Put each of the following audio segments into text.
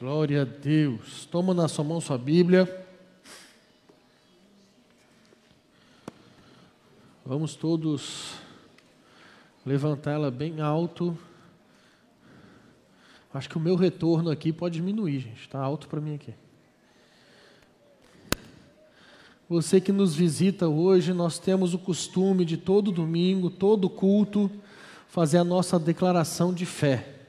Glória a Deus. Toma na sua mão sua Bíblia. Vamos todos levantá-la bem alto. Acho que o meu retorno aqui pode diminuir, gente. Está alto para mim aqui. Você que nos visita hoje, nós temos o costume de todo domingo, todo culto, fazer a nossa declaração de fé.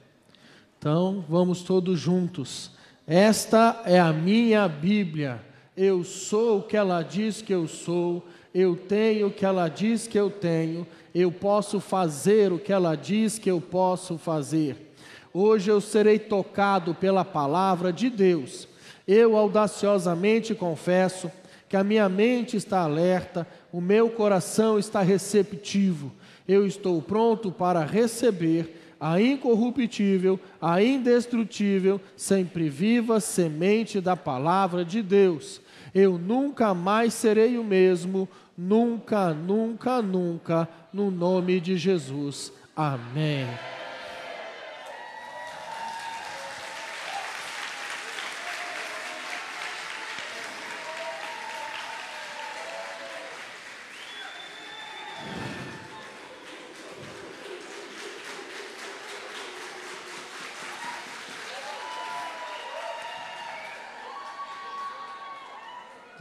Então, vamos todos juntos. Esta é a minha Bíblia. Eu sou o que ela diz que eu sou. Eu tenho o que ela diz que eu tenho. Eu posso fazer o que ela diz que eu posso fazer. Hoje eu serei tocado pela palavra de Deus. Eu audaciosamente confesso que a minha mente está alerta, o meu coração está receptivo. Eu estou pronto para receber a incorruptível, a indestrutível, sempre viva semente da palavra de Deus. Eu nunca mais serei o mesmo, nunca, nunca, nunca, no nome de Jesus. Amém.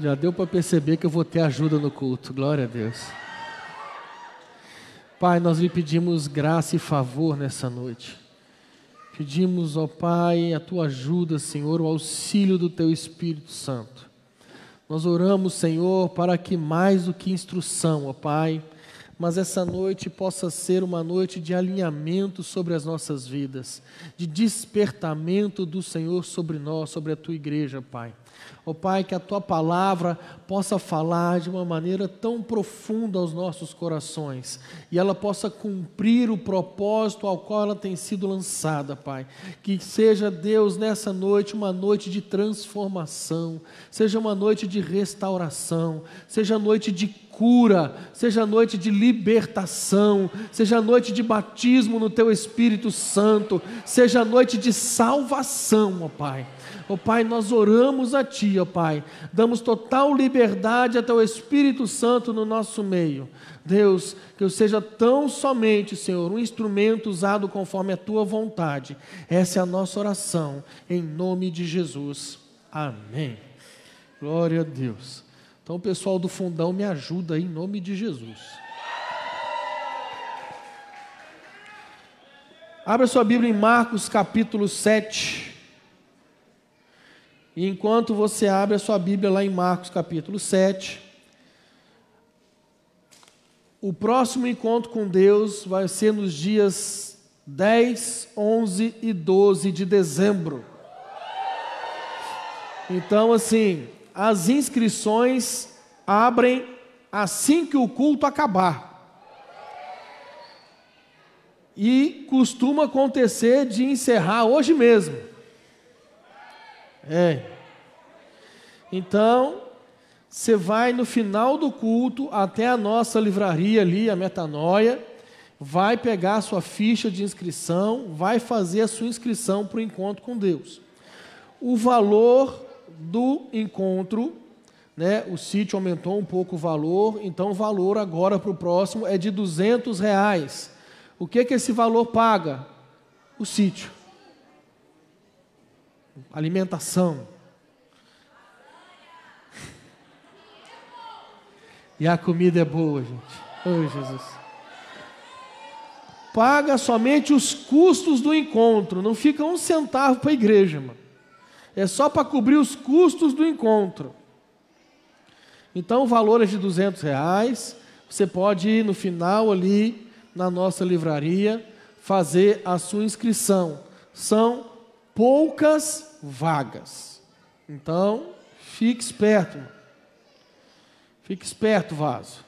Já deu para perceber que eu vou ter ajuda no culto. Glória a Deus. Pai, nós lhe pedimos graça e favor nessa noite. Pedimos, ó Pai, a tua ajuda, Senhor, o auxílio do teu Espírito Santo. Nós oramos, Senhor, para que mais do que instrução, ó Pai, mas essa noite possa ser uma noite de alinhamento sobre as nossas vidas, de despertamento do Senhor sobre nós, sobre a tua igreja, Pai. Ó oh, Pai, que a tua palavra possa falar de uma maneira tão profunda aos nossos corações e ela possa cumprir o propósito ao qual ela tem sido lançada, Pai. Que seja, Deus, nessa noite uma noite de transformação, seja uma noite de restauração, seja noite de cura, seja noite de libertação, seja noite de batismo no teu Espírito Santo, seja noite de salvação, ó Pai. Ó oh, Pai, nós oramos a Ti, ó oh, Pai. Damos total liberdade até o Espírito Santo no nosso meio. Deus, que eu seja tão somente, Senhor, um instrumento usado conforme a Tua vontade. Essa é a nossa oração, em nome de Jesus. Amém. Glória a Deus. Então, o pessoal do fundão me ajuda aí, em nome de Jesus. Abra sua Bíblia em Marcos capítulo 7. E enquanto você abre a sua Bíblia lá em Marcos capítulo 7, o próximo encontro com Deus vai ser nos dias 10, 11 e 12 de dezembro. Então, assim, as inscrições abrem assim que o culto acabar. E costuma acontecer de encerrar hoje mesmo. É. Então, você vai no final do culto até a nossa livraria ali, a Metanoia, vai pegar a sua ficha de inscrição, vai fazer a sua inscrição para o encontro com Deus. O valor do encontro, né, o sítio aumentou um pouco o valor, então o valor agora para o próximo é de 200 reais. O que, que esse valor paga? O sítio alimentação. E a comida é boa, gente. Oh, Jesus. Paga somente os custos do encontro, não fica um centavo para a igreja, mano. É só para cobrir os custos do encontro. Então o valor é de 200 reais. Você pode ir no final ali na nossa livraria fazer a sua inscrição. São poucas vagas. Então, fique esperto. Fique esperto, vaso.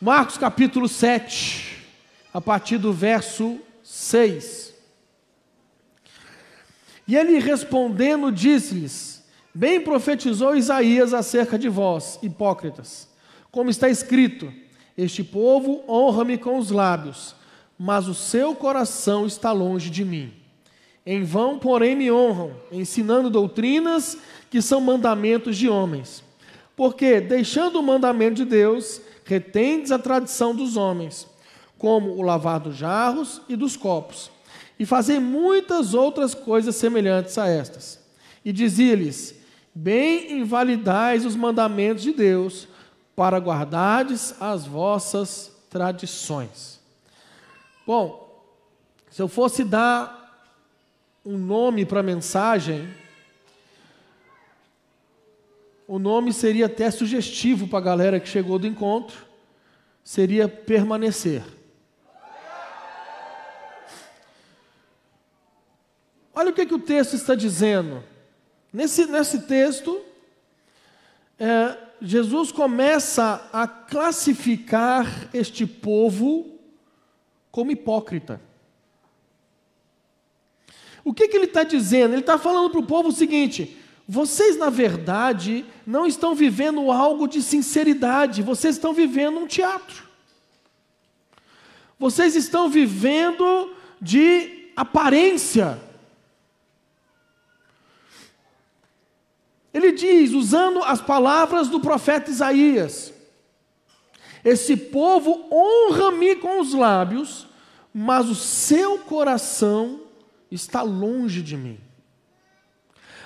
Marcos capítulo 7, a partir do verso 6. E ele respondendo disse-lhes: Bem profetizou Isaías acerca de vós, hipócritas, como está escrito: Este povo honra-me com os lábios, mas o seu coração está longe de mim Em vão, porém, me honram, ensinando doutrinas que são mandamentos de homens. Porque, deixando o mandamento de Deus, retendes a tradição dos homens, como o lavar dos jarros e dos copos, e fazer muitas outras coisas semelhantes a estas. E dizia-lhes: Bem invalidais os mandamentos de Deus, para guardardes as vossas tradições. Bom, se eu fosse dar um nome para a mensagem, o nome seria até sugestivo para a galera que chegou do encontro, seria permanecer. Olha o que, que o texto está dizendo. Nesse, nesse texto, é, Jesus começa a classificar este povo como hipócrita. O que, que ele está dizendo? Ele está falando para o povo o seguinte: vocês, na verdade, não estão vivendo algo de sinceridade, vocês estão vivendo um teatro. Vocês estão vivendo de aparência. Ele diz, usando as palavras do profeta Isaías: Esse povo honra-me com os lábios, mas o seu coração está longe de mim.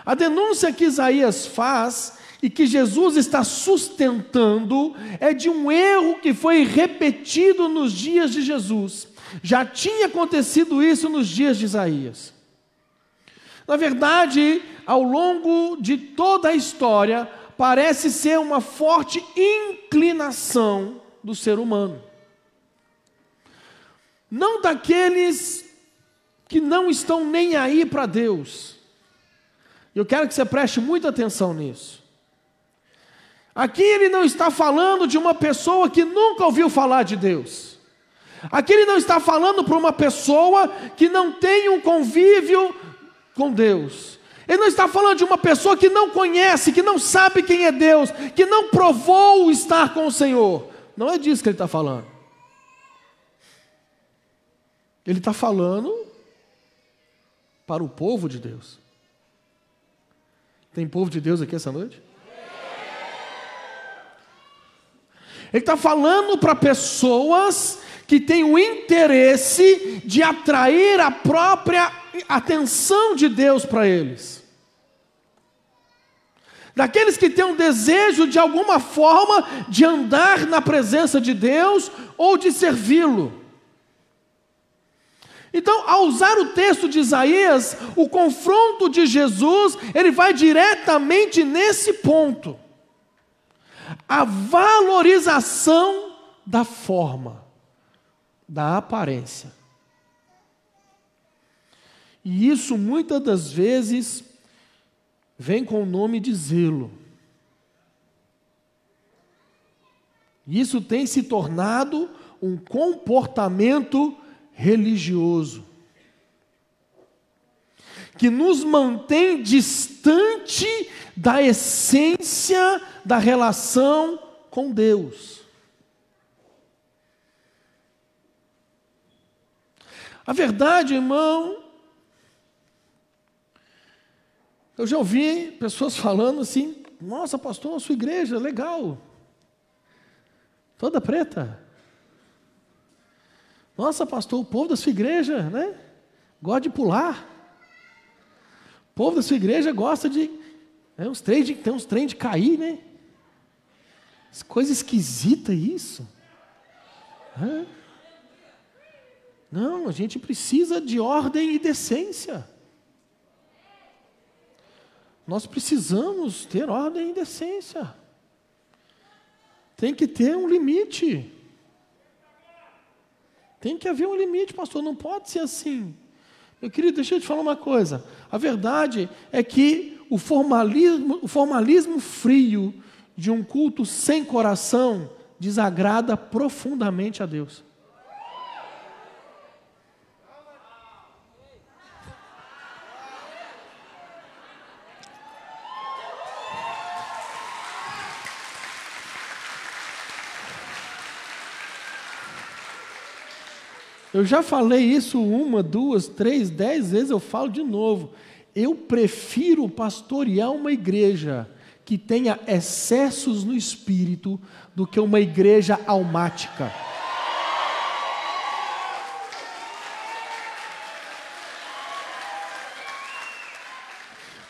A denúncia que Isaías faz e que Jesus está sustentando é de um erro que foi repetido nos dias de Jesus. Já tinha acontecido isso nos dias de Isaías. Na verdade, ao longo de toda a história, parece ser uma forte inclinação do ser humano. Não daqueles que não estão nem aí para Deus. Eu quero que você preste muita atenção nisso. Aqui ele não está falando de uma pessoa que nunca ouviu falar de Deus. Aqui ele não está falando para uma pessoa que não tem um convívio com Deus. Ele não está falando de uma pessoa que não conhece, que não sabe quem é Deus, que não provou estar com o Senhor. Não é disso que ele está falando. Ele está falando para o povo de Deus. Tem povo de Deus aqui essa noite? Ele está falando para pessoas que têm o interesse de atrair a própria atenção de Deus para eles. Daqueles que têm um desejo de alguma forma de andar na presença de Deus ou de servi-lo. Então, ao usar o texto de Isaías, o confronto de Jesus, ele vai diretamente nesse ponto. A valorização da forma, da aparência. E isso muitas das vezes vem com o nome de zelo. Isso tem se tornado um comportamento religioso, que nos mantém distante da essência da relação com Deus. A verdade, irmão, eu já ouvi pessoas falando assim: nossa, pastor, a sua igreja, legal, toda preta. Nossa, pastor, o povo da sua igreja, né? Gosta de pular. O povo da sua igreja gosta de. Né, uns trem de tem uns trem de cair, né? Coisa esquisita isso. É. Não, a gente precisa de ordem e decência. Nós precisamos ter ordem e decência. Tem que ter um limite. Tem que haver um limite, pastor, não pode ser assim. Meu querido, deixa eu te falar uma coisa. A verdade é que o formalismo, o formalismo frio de um culto sem coração desagrada profundamente a Deus. Eu já falei isso uma, duas, três, dez vezes, eu falo de novo. Eu prefiro pastorear uma igreja que tenha excessos no espírito do que uma igreja almática.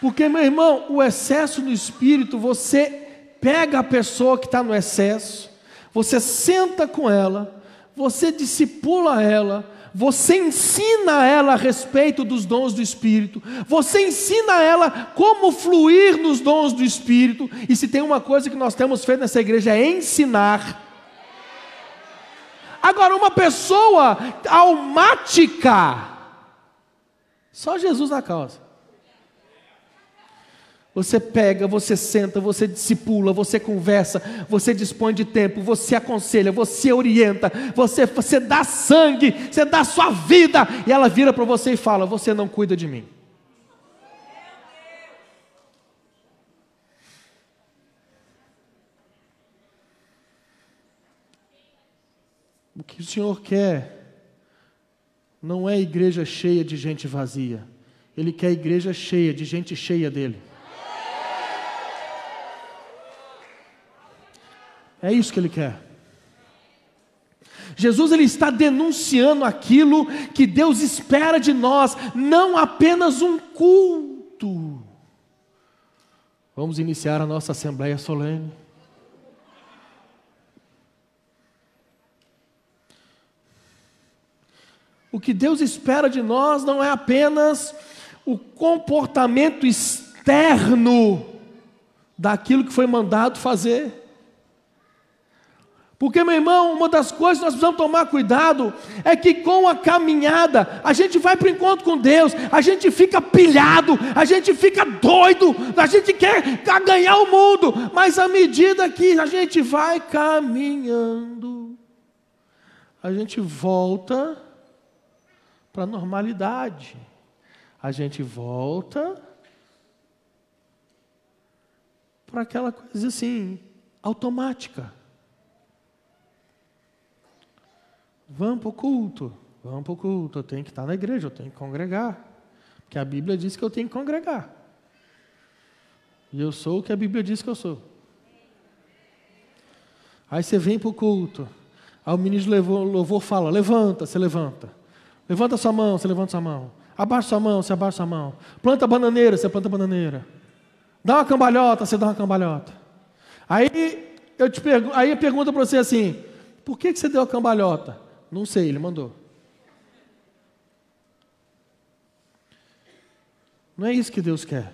Porque, meu irmão, o excesso no espírito, você pega a pessoa que está no excesso, você senta com ela, você discipula ela, você ensina ela a respeito dos dons do Espírito, você ensina ela como fluir nos dons do Espírito, e se tem uma coisa que nós temos feito nessa igreja é ensinar. Agora, uma pessoa almática, só Jesus na causa. Você pega, você senta, você discipula, você conversa, você dispõe de tempo, você aconselha, você orienta, você, você dá sangue, você dá sua vida, e ela vira para você e fala: Você não cuida de mim. O que o Senhor quer não é igreja cheia de gente vazia, Ele quer igreja cheia de gente cheia dele. É isso que ele quer. Jesus ele está denunciando aquilo que Deus espera de nós, não apenas um culto. Vamos iniciar a nossa assembleia solene. O que Deus espera de nós não é apenas o comportamento externo daquilo que foi mandado fazer. Porque, meu irmão, uma das coisas que nós precisamos tomar cuidado é que com a caminhada, a gente vai para o encontro com Deus, a gente fica pilhado, a gente fica doido, a gente quer ganhar o mundo, mas à medida que a gente vai caminhando, a gente volta para a normalidade, a gente volta para aquela coisa assim, automática. Vamos para o culto. Vamos para o culto. Eu tenho que estar na igreja, eu tenho que congregar. Porque a Bíblia diz que eu tenho que congregar. E eu sou o que a Bíblia diz que eu sou. Aí você vem para o culto. Aí o ministro louvor, louvor fala: levanta, você levanta. Levanta sua mão, você levanta sua mão. Abaixa sua mão, você abaixa sua mão. Planta bananeira, você planta bananeira. Dá uma cambalhota, você dá uma cambalhota. Aí eu te pergunto, aí pergunta para você assim: por que, que você deu a cambalhota? Não sei, ele mandou. Não é isso que Deus quer.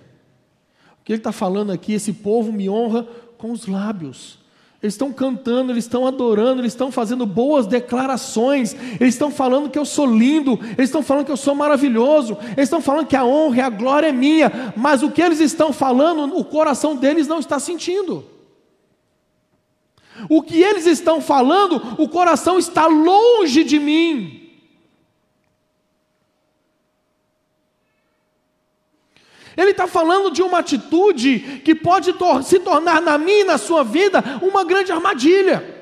O que Ele está falando aqui, esse povo me honra com os lábios. Eles estão cantando, eles estão adorando, eles estão fazendo boas declarações, eles estão falando que eu sou lindo, eles estão falando que eu sou maravilhoso, eles estão falando que a honra e a glória é minha, mas o que eles estão falando, o coração deles não está sentindo. O que eles estão falando, o coração está longe de mim. Ele está falando de uma atitude que pode tor se tornar na minha e na sua vida uma grande armadilha.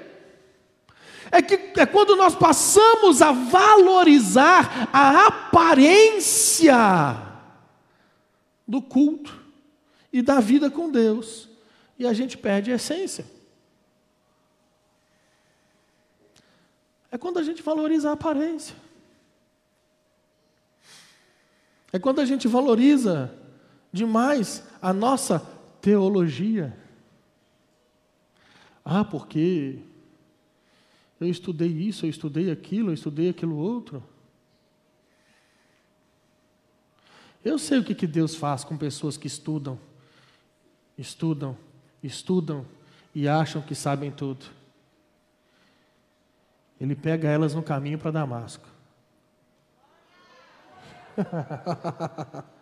É que é quando nós passamos a valorizar a aparência do culto e da vida com Deus, e a gente perde a essência. É quando a gente valoriza a aparência. É quando a gente valoriza demais a nossa teologia. Ah, porque eu estudei isso, eu estudei aquilo, eu estudei aquilo outro. Eu sei o que, que Deus faz com pessoas que estudam, estudam, estudam e acham que sabem tudo. Ele pega elas no caminho para Damasco.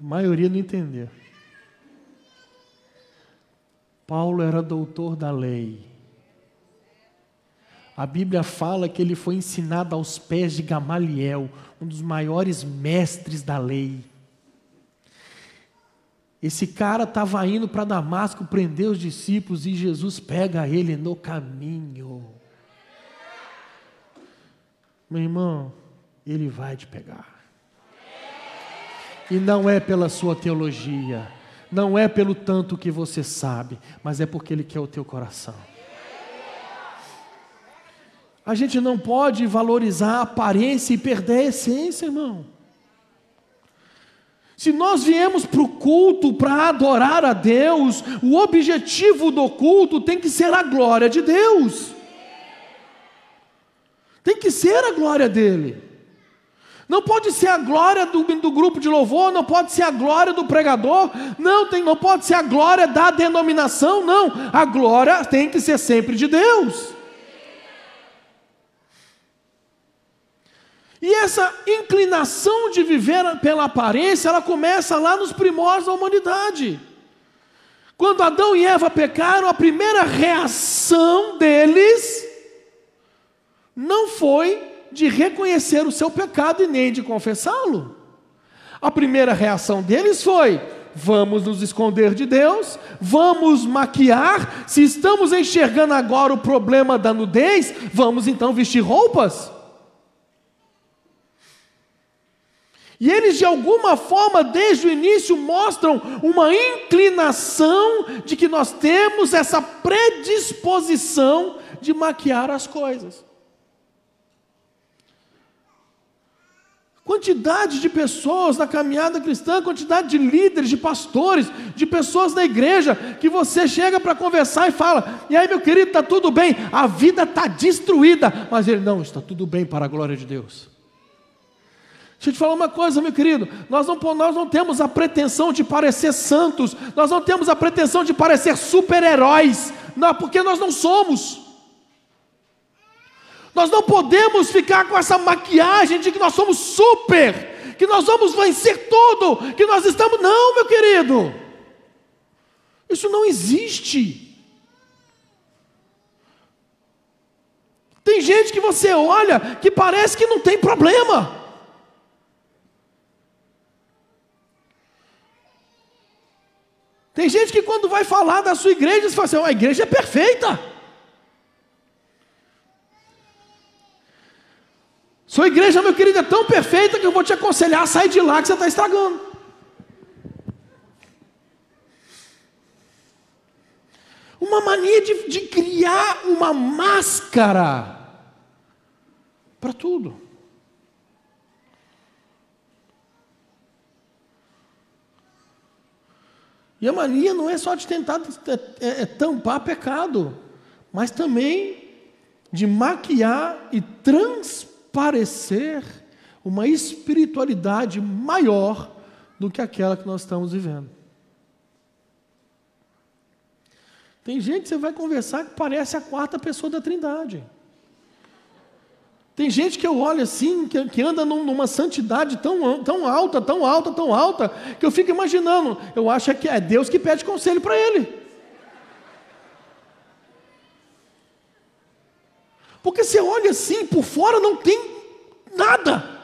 A maioria não entendeu. Paulo era doutor da lei. A Bíblia fala que ele foi ensinado aos pés de Gamaliel, um dos maiores mestres da lei. Esse cara estava indo para Damasco prender os discípulos e Jesus pega ele no caminho. Meu irmão, ele vai te pegar. E não é pela sua teologia, não é pelo tanto que você sabe, mas é porque ele quer o teu coração. A gente não pode valorizar a aparência e perder a essência, irmão. Se nós viemos para o culto para adorar a Deus, o objetivo do culto tem que ser a glória de Deus. Tem que ser a glória dele. Não pode ser a glória do, do, grupo de louvor, não pode ser a glória do pregador, não, tem, não pode ser a glória da denominação, não. A glória tem que ser sempre de Deus. E essa inclinação de viver pela aparência, ela começa lá nos primórdios da humanidade. Quando Adão e Eva pecaram, a primeira reação deles não foi de reconhecer o seu pecado e nem de confessá-lo. A primeira reação deles foi: vamos nos esconder de Deus, vamos maquiar. Se estamos enxergando agora o problema da nudez, vamos então vestir roupas. E eles, de alguma forma, desde o início, mostram uma inclinação de que nós temos essa predisposição de maquiar as coisas. Quantidade de pessoas na caminhada cristã, quantidade de líderes, de pastores, de pessoas na igreja, que você chega para conversar e fala: e aí, meu querido, está tudo bem, a vida está destruída, mas ele, não, está tudo bem para a glória de Deus. Deixa eu te falar uma coisa, meu querido. Nós não, nós não temos a pretensão de parecer santos, nós não temos a pretensão de parecer super-heróis, não, porque nós não somos. Nós não podemos ficar com essa maquiagem de que nós somos super, que nós vamos vencer tudo, que nós estamos. Não, meu querido. Isso não existe. Tem gente que você olha que parece que não tem problema. Tem gente que quando vai falar da sua igreja, você fala assim: a igreja é perfeita. Sua igreja, meu querido, é tão perfeita que eu vou te aconselhar a sair de lá que você está estragando. Uma mania de, de criar uma máscara para tudo. E a mania não é só de tentar é, é, tampar pecado, mas também de maquiar e transparecer uma espiritualidade maior do que aquela que nós estamos vivendo. Tem gente que você vai conversar que parece a quarta pessoa da Trindade. Tem gente que eu olho assim, que, que anda numa santidade tão, tão alta, tão alta, tão alta, que eu fico imaginando, eu acho que é Deus que pede conselho para ele. Porque você olha assim, por fora não tem nada.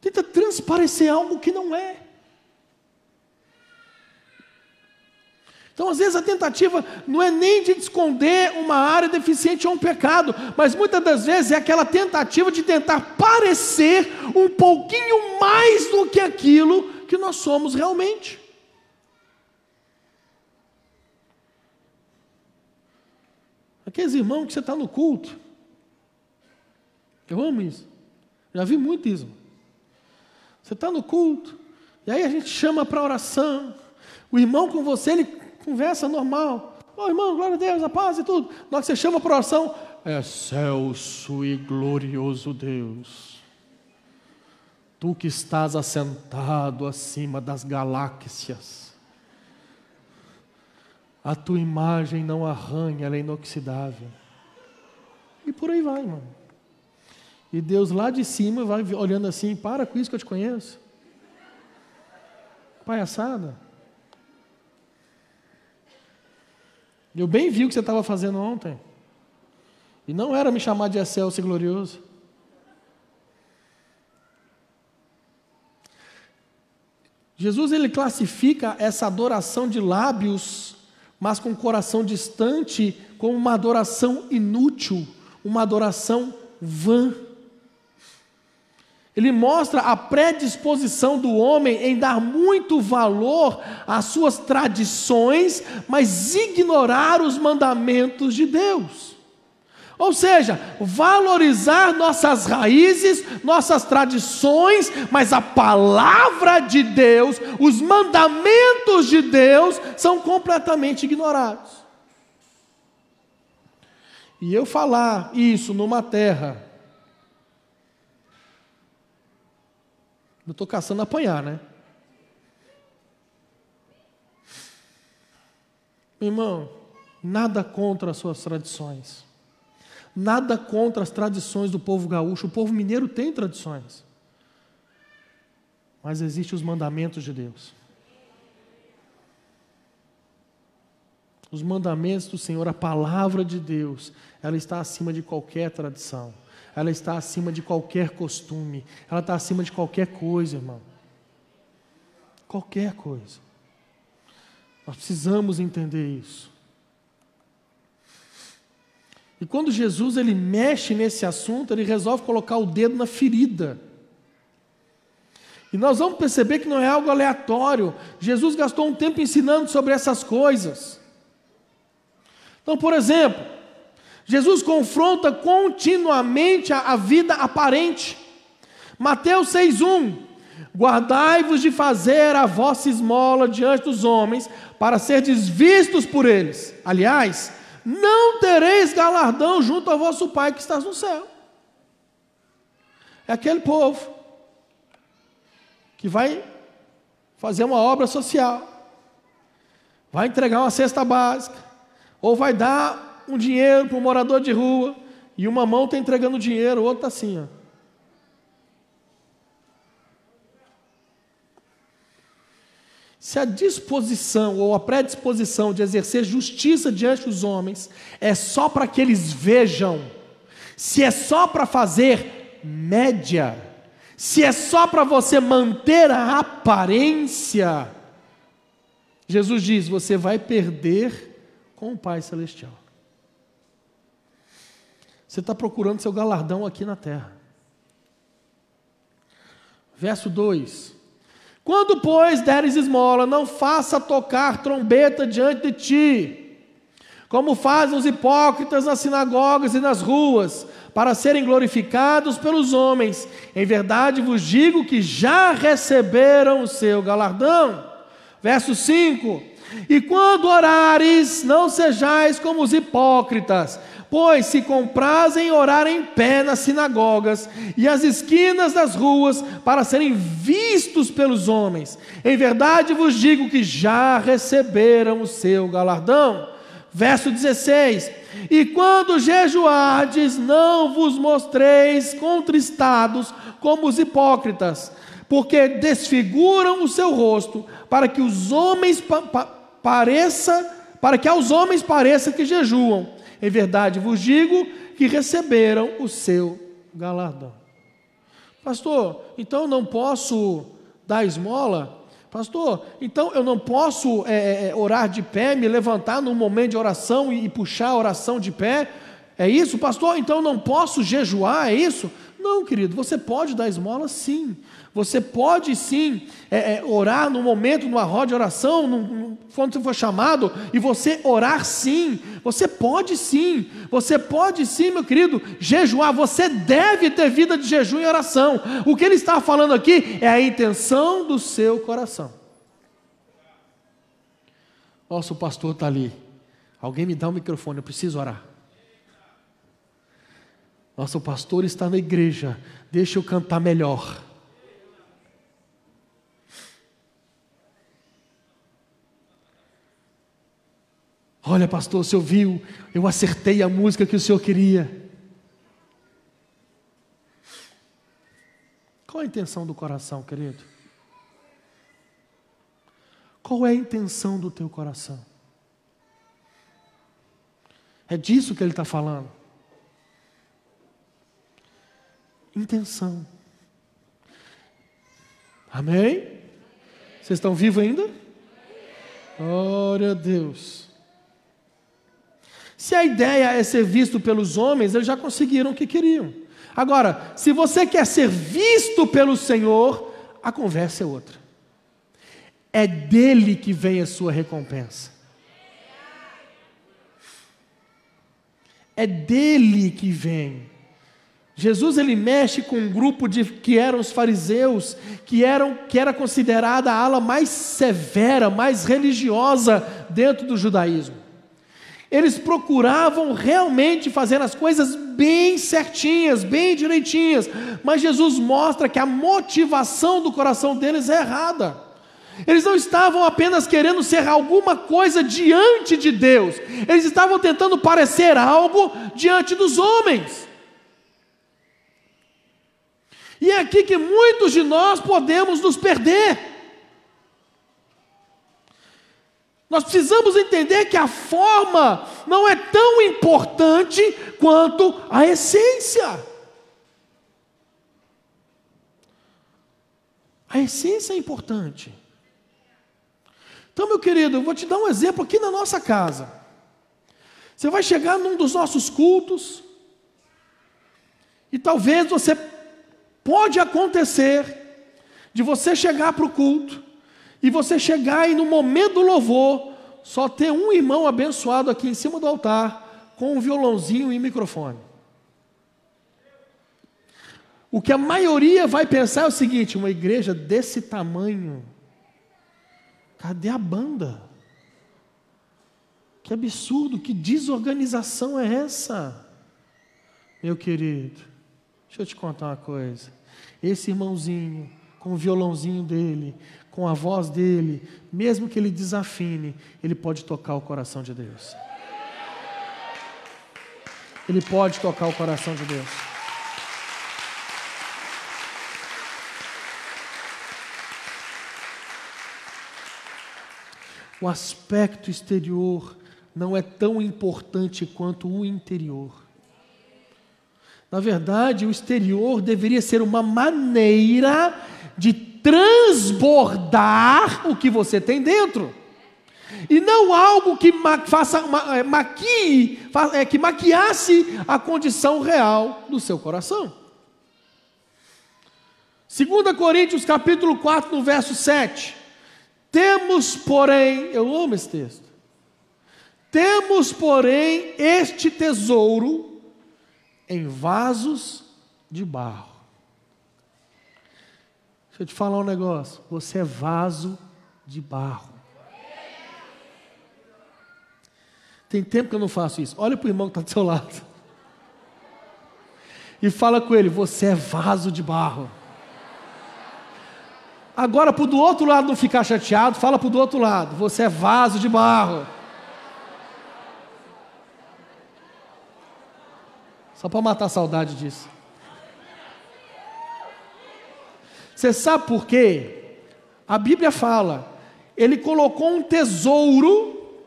Tenta transparecer algo que não é. Então, às vezes, a tentativa não é nem de esconder uma área deficiente ou um pecado, mas muitas das vezes é aquela tentativa de tentar parecer um pouquinho mais do que aquilo que nós somos realmente. Aqueles irmãos que você está no culto, eu amo isso, já vi muito isso. Você está no culto, e aí a gente chama para oração, o irmão com você, ele conversa normal. Ô oh, irmão, glória a Deus, a paz e tudo. Na hora que você chama para oração, é excelso e glorioso Deus. Tu que estás assentado acima das galáxias. A tua imagem não arranha, ela é inoxidável. E por aí vai, irmão. E Deus lá de cima vai olhando assim, para com isso que eu te conheço. Palhaçada. Eu bem vi o que você estava fazendo ontem. E não era me chamar de excelso e glorioso. Jesus ele classifica essa adoração de lábios mas com coração distante, com uma adoração inútil, uma adoração vã. Ele mostra a predisposição do homem em dar muito valor às suas tradições, mas ignorar os mandamentos de Deus. Ou seja, valorizar nossas raízes, nossas tradições, mas a palavra de Deus, os mandamentos de Deus são completamente ignorados. E eu falar isso numa terra Eu estou caçando apanhar, né? Irmão, nada contra as suas tradições. Nada contra as tradições do povo gaúcho. O povo mineiro tem tradições. Mas existem os mandamentos de Deus. Os mandamentos do Senhor, a palavra de Deus, ela está acima de qualquer tradição ela está acima de qualquer costume, ela está acima de qualquer coisa, irmão. Qualquer coisa. Nós precisamos entender isso. E quando Jesus ele mexe nesse assunto, ele resolve colocar o dedo na ferida. E nós vamos perceber que não é algo aleatório. Jesus gastou um tempo ensinando sobre essas coisas. Então, por exemplo, Jesus confronta continuamente a, vida aparente. Mateus 6,1: Guardai-vos de fazer a vossa esmola diante dos homens, para serdes vistos por eles. Aliás, não tereis galardão junto ao vosso Pai que está no céu. É aquele povo que vai fazer uma obra social, vai entregar uma cesta básica, ou vai dar um dinheiro para um morador de rua, e uma mão está entregando dinheiro, o outro está assim, ó. Se a disposição ou a predisposição de exercer justiça diante dos homens é só para que eles vejam, se é só para fazer média, se é só para você manter a aparência, Jesus diz: você vai perder com o Pai Celestial. Você está procurando seu galardão aqui na terra. Verso 2: Quando, pois, deres esmola, não faça tocar trombeta diante de ti, como fazem os hipócritas nas sinagogas e nas ruas, para serem glorificados pelos homens. Em verdade vos digo que já receberam o seu galardão. Verso 5: E quando orares, não sejais como os hipócritas pois se comprazem orar em pé nas sinagogas e as esquinas das ruas para serem vistos pelos homens. Em verdade vos digo que já receberam o seu galardão. Verso 16: E quando jejuardes, não vos mostreis contristados como os hipócritas, porque desfiguram o seu rosto, para que os homens pa pa pareça, para que aos homens pareça que jejuam em verdade vos digo que receberam o seu galardão. Pastor, então não posso dar esmola? Pastor, então eu não posso é, é, é, orar de pé, me levantar num momento de oração e, e puxar a oração de pé? É isso, pastor? Então não posso jejuar? É isso? Não, querido, você pode dar esmola sim. Você pode sim é, é, orar no momento, numa roda de oração, num, quando você for chamado, e você orar sim. Você pode sim. Você pode sim, meu querido, jejuar. Você deve ter vida de jejum e oração. O que ele está falando aqui é a intenção do seu coração. Nosso pastor está ali. Alguém me dá o um microfone, eu preciso orar. Nosso pastor está na igreja. Deixa eu cantar melhor. Olha, pastor, o senhor viu, eu acertei a música que o senhor queria. Qual a intenção do coração, querido? Qual é a intenção do teu coração? É disso que ele está falando. Intenção. Amém? Vocês estão vivos ainda? Glória a Deus. Se a ideia é ser visto pelos homens, eles já conseguiram o que queriam. Agora, se você quer ser visto pelo Senhor, a conversa é outra. É dele que vem a sua recompensa. É dele que vem. Jesus ele mexe com um grupo de que eram os fariseus, que eram que era considerada a ala mais severa, mais religiosa dentro do judaísmo. Eles procuravam realmente fazer as coisas bem certinhas, bem direitinhas, mas Jesus mostra que a motivação do coração deles é errada. Eles não estavam apenas querendo ser alguma coisa diante de Deus, eles estavam tentando parecer algo diante dos homens. E é aqui que muitos de nós podemos nos perder. Nós precisamos entender que a forma não é tão importante quanto a essência. A essência é importante. Então, meu querido, eu vou te dar um exemplo aqui na nossa casa. Você vai chegar num dos nossos cultos, e talvez você Pode acontecer de você chegar para o culto e você chegar e no momento do louvor só ter um irmão abençoado aqui em cima do altar com um violãozinho e microfone. O que a maioria vai pensar é o seguinte: uma igreja desse tamanho, cadê a banda? Que absurdo, que desorganização é essa? Meu querido, deixa eu te contar uma coisa. Esse irmãozinho, com o violãozinho dele, com a voz dele, mesmo que ele desafine, ele pode tocar o coração de Deus. Ele pode tocar o coração de Deus. O aspecto exterior não é tão importante quanto o interior. Na verdade, o exterior deveria ser uma maneira de transbordar o que você tem dentro. E não algo que ma faça ma é, maquie, é, que maquiasse a condição real do seu coração. 2 Coríntios capítulo 4, no verso 7. Temos, porém, eu amo esse texto. Temos, porém, este tesouro em vasos de barro. Deixa eu te falar um negócio. Você é vaso de barro. Tem tempo que eu não faço isso. Olha para o irmão que está do seu lado. E fala com ele: Você é vaso de barro. Agora, para o do outro lado não ficar chateado, fala para o do outro lado: Você é vaso de barro. Só para matar a saudade disso. Você sabe por quê? A Bíblia fala, ele colocou um tesouro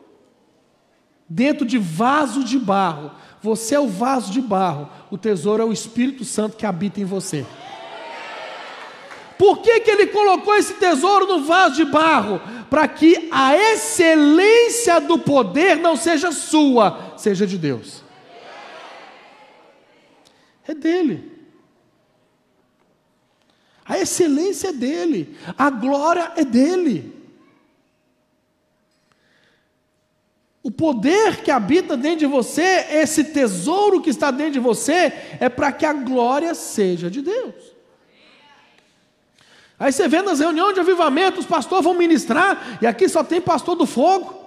dentro de vaso de barro. Você é o vaso de barro, o tesouro é o Espírito Santo que habita em você. Por que, que ele colocou esse tesouro no vaso de barro? Para que a excelência do poder não seja sua, seja de Deus é dele. A excelência é dele, a glória é dele. O poder que habita dentro de você, esse tesouro que está dentro de você, é para que a glória seja de Deus. Aí você vê nas reuniões de avivamento, os pastores vão ministrar, e aqui só tem pastor do fogo.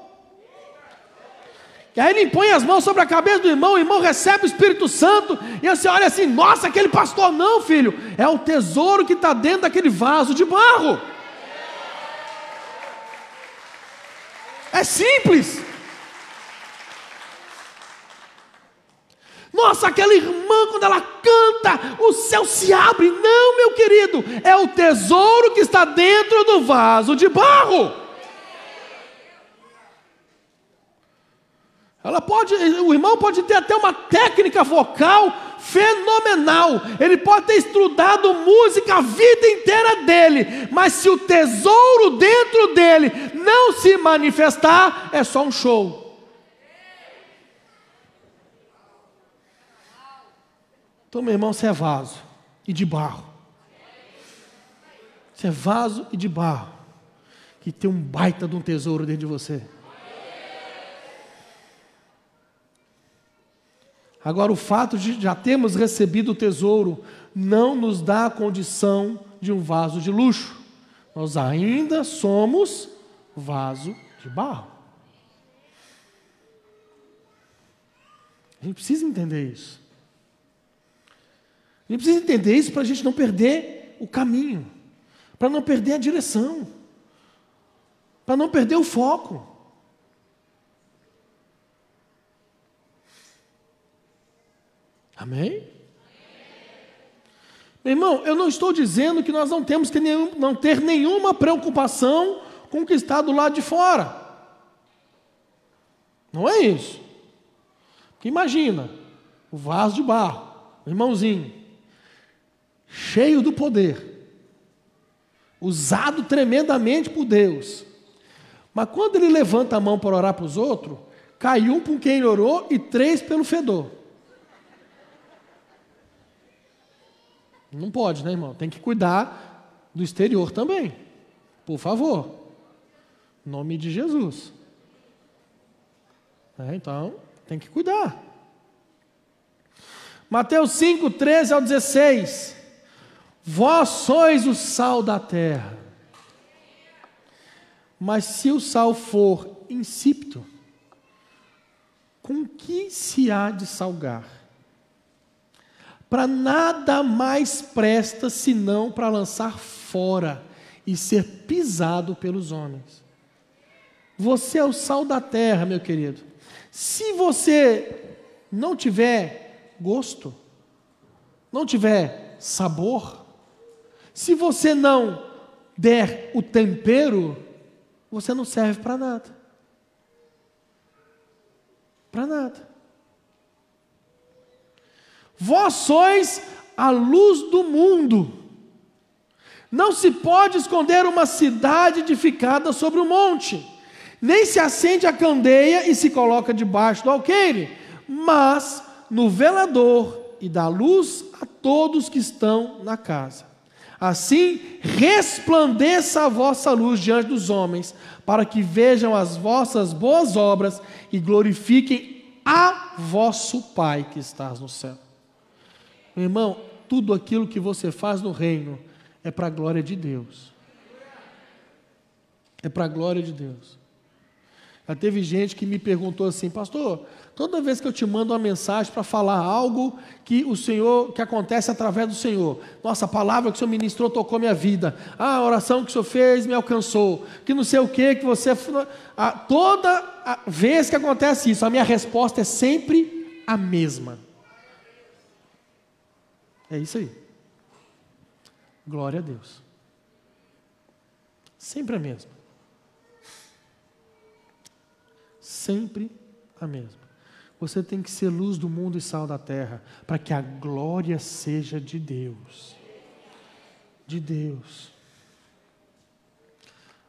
E aí ele impõe as mãos sobre a cabeça do irmão, o irmão recebe o Espírito Santo, e você olha assim: nossa, aquele pastor, não, filho, é o tesouro que está dentro daquele vaso de barro. É simples. Nossa, aquela irmã, quando ela canta, o céu se abre. Não, meu querido, é o tesouro que está dentro do vaso de barro. Ela pode, o irmão pode ter até uma técnica vocal fenomenal. Ele pode ter estudado música a vida inteira dele, mas se o tesouro dentro dele não se manifestar, é só um show. Então, meu irmão, você é vaso e de barro. Você é vaso e de barro que tem um baita de um tesouro dentro de você. Agora, o fato de já termos recebido o tesouro não nos dá a condição de um vaso de luxo. Nós ainda somos vaso de barro. A gente precisa entender isso. A gente precisa entender isso para a gente não perder o caminho, para não perder a direção, para não perder o foco. Amém? Meu irmão, eu não estou dizendo que nós não temos que nenhum, não ter nenhuma preocupação com o que está do lado de fora. Não é isso. Porque imagina, o vaso de barro, o irmãozinho, cheio do poder, usado tremendamente por Deus. Mas quando ele levanta a mão para orar para os outros, cai um por quem ele orou e três pelo fedor. Não pode, né, irmão? Tem que cuidar do exterior também. Por favor. Em nome de Jesus. É, então, tem que cuidar. Mateus 5, 13 ao 16. Vós sois o sal da terra. Mas se o sal for insípido, com que se há de salgar? Para nada mais presta senão para lançar fora e ser pisado pelos homens. Você é o sal da terra, meu querido. Se você não tiver gosto, não tiver sabor, se você não der o tempero, você não serve para nada. Para nada. Vós sois a luz do mundo. Não se pode esconder uma cidade edificada sobre um monte, nem se acende a candeia e se coloca debaixo do alqueire, mas no velador e dá luz a todos que estão na casa. Assim resplandeça a vossa luz diante dos homens, para que vejam as vossas boas obras e glorifiquem a vosso Pai que estás no céu. Meu irmão, tudo aquilo que você faz no reino é para a glória de Deus. É para a glória de Deus. Já teve gente que me perguntou assim, pastor, toda vez que eu te mando uma mensagem para falar algo que o Senhor, que acontece através do Senhor, nossa, a palavra que o Senhor ministrou tocou minha vida, ah, a oração que o Senhor fez me alcançou, que não sei o que, que você. Ah, toda vez que acontece isso, a minha resposta é sempre a mesma. É isso aí. Glória a Deus. Sempre a mesma. Sempre a mesma. Você tem que ser luz do mundo e sal da terra, para que a glória seja de Deus. De Deus.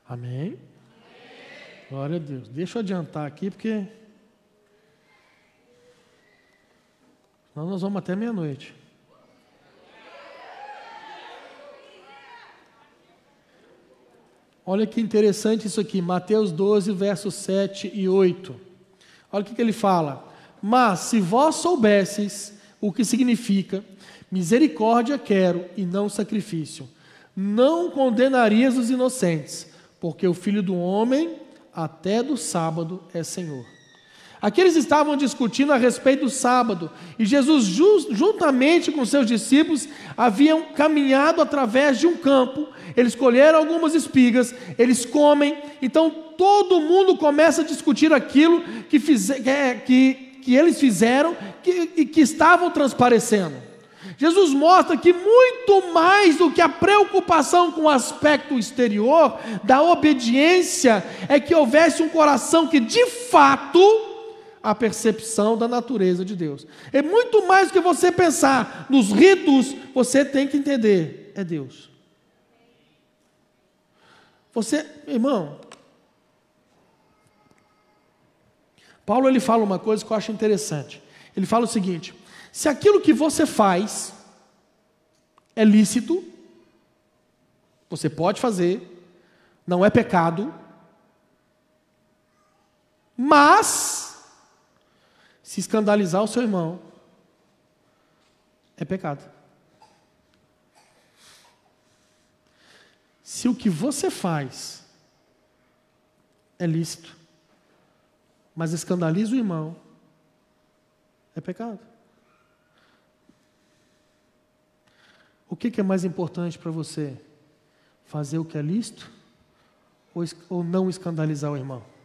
Amém? Glória a Deus. Deixa eu adiantar aqui, porque. Senão nós vamos até meia-noite. Olha que interessante isso aqui, Mateus 12, versos 7 e 8. Olha o que, que ele fala. Mas se vós soubesseis o que significa, misericórdia quero e não sacrifício, não condenarias os inocentes, porque o filho do homem, até do sábado, é Senhor. Aqui eles estavam discutindo a respeito do sábado, e Jesus, juntamente com seus discípulos, haviam caminhado através de um campo, eles colheram algumas espigas, eles comem, então todo mundo começa a discutir aquilo que, é, que, que eles fizeram e que estavam transparecendo. Jesus mostra que muito mais do que a preocupação com o aspecto exterior da obediência, é que houvesse um coração que de fato a percepção da natureza de Deus. É muito mais do que você pensar nos ritos, você tem que entender: é Deus. Você, irmão, Paulo ele fala uma coisa que eu acho interessante. Ele fala o seguinte: Se aquilo que você faz é lícito, você pode fazer, não é pecado, mas se escandalizar o seu irmão é pecado. Se o que você faz é lícito, mas escandaliza o irmão, é pecado. O que, é mais importante para você? Fazer o que é lícito ou não escandalizar o irmão?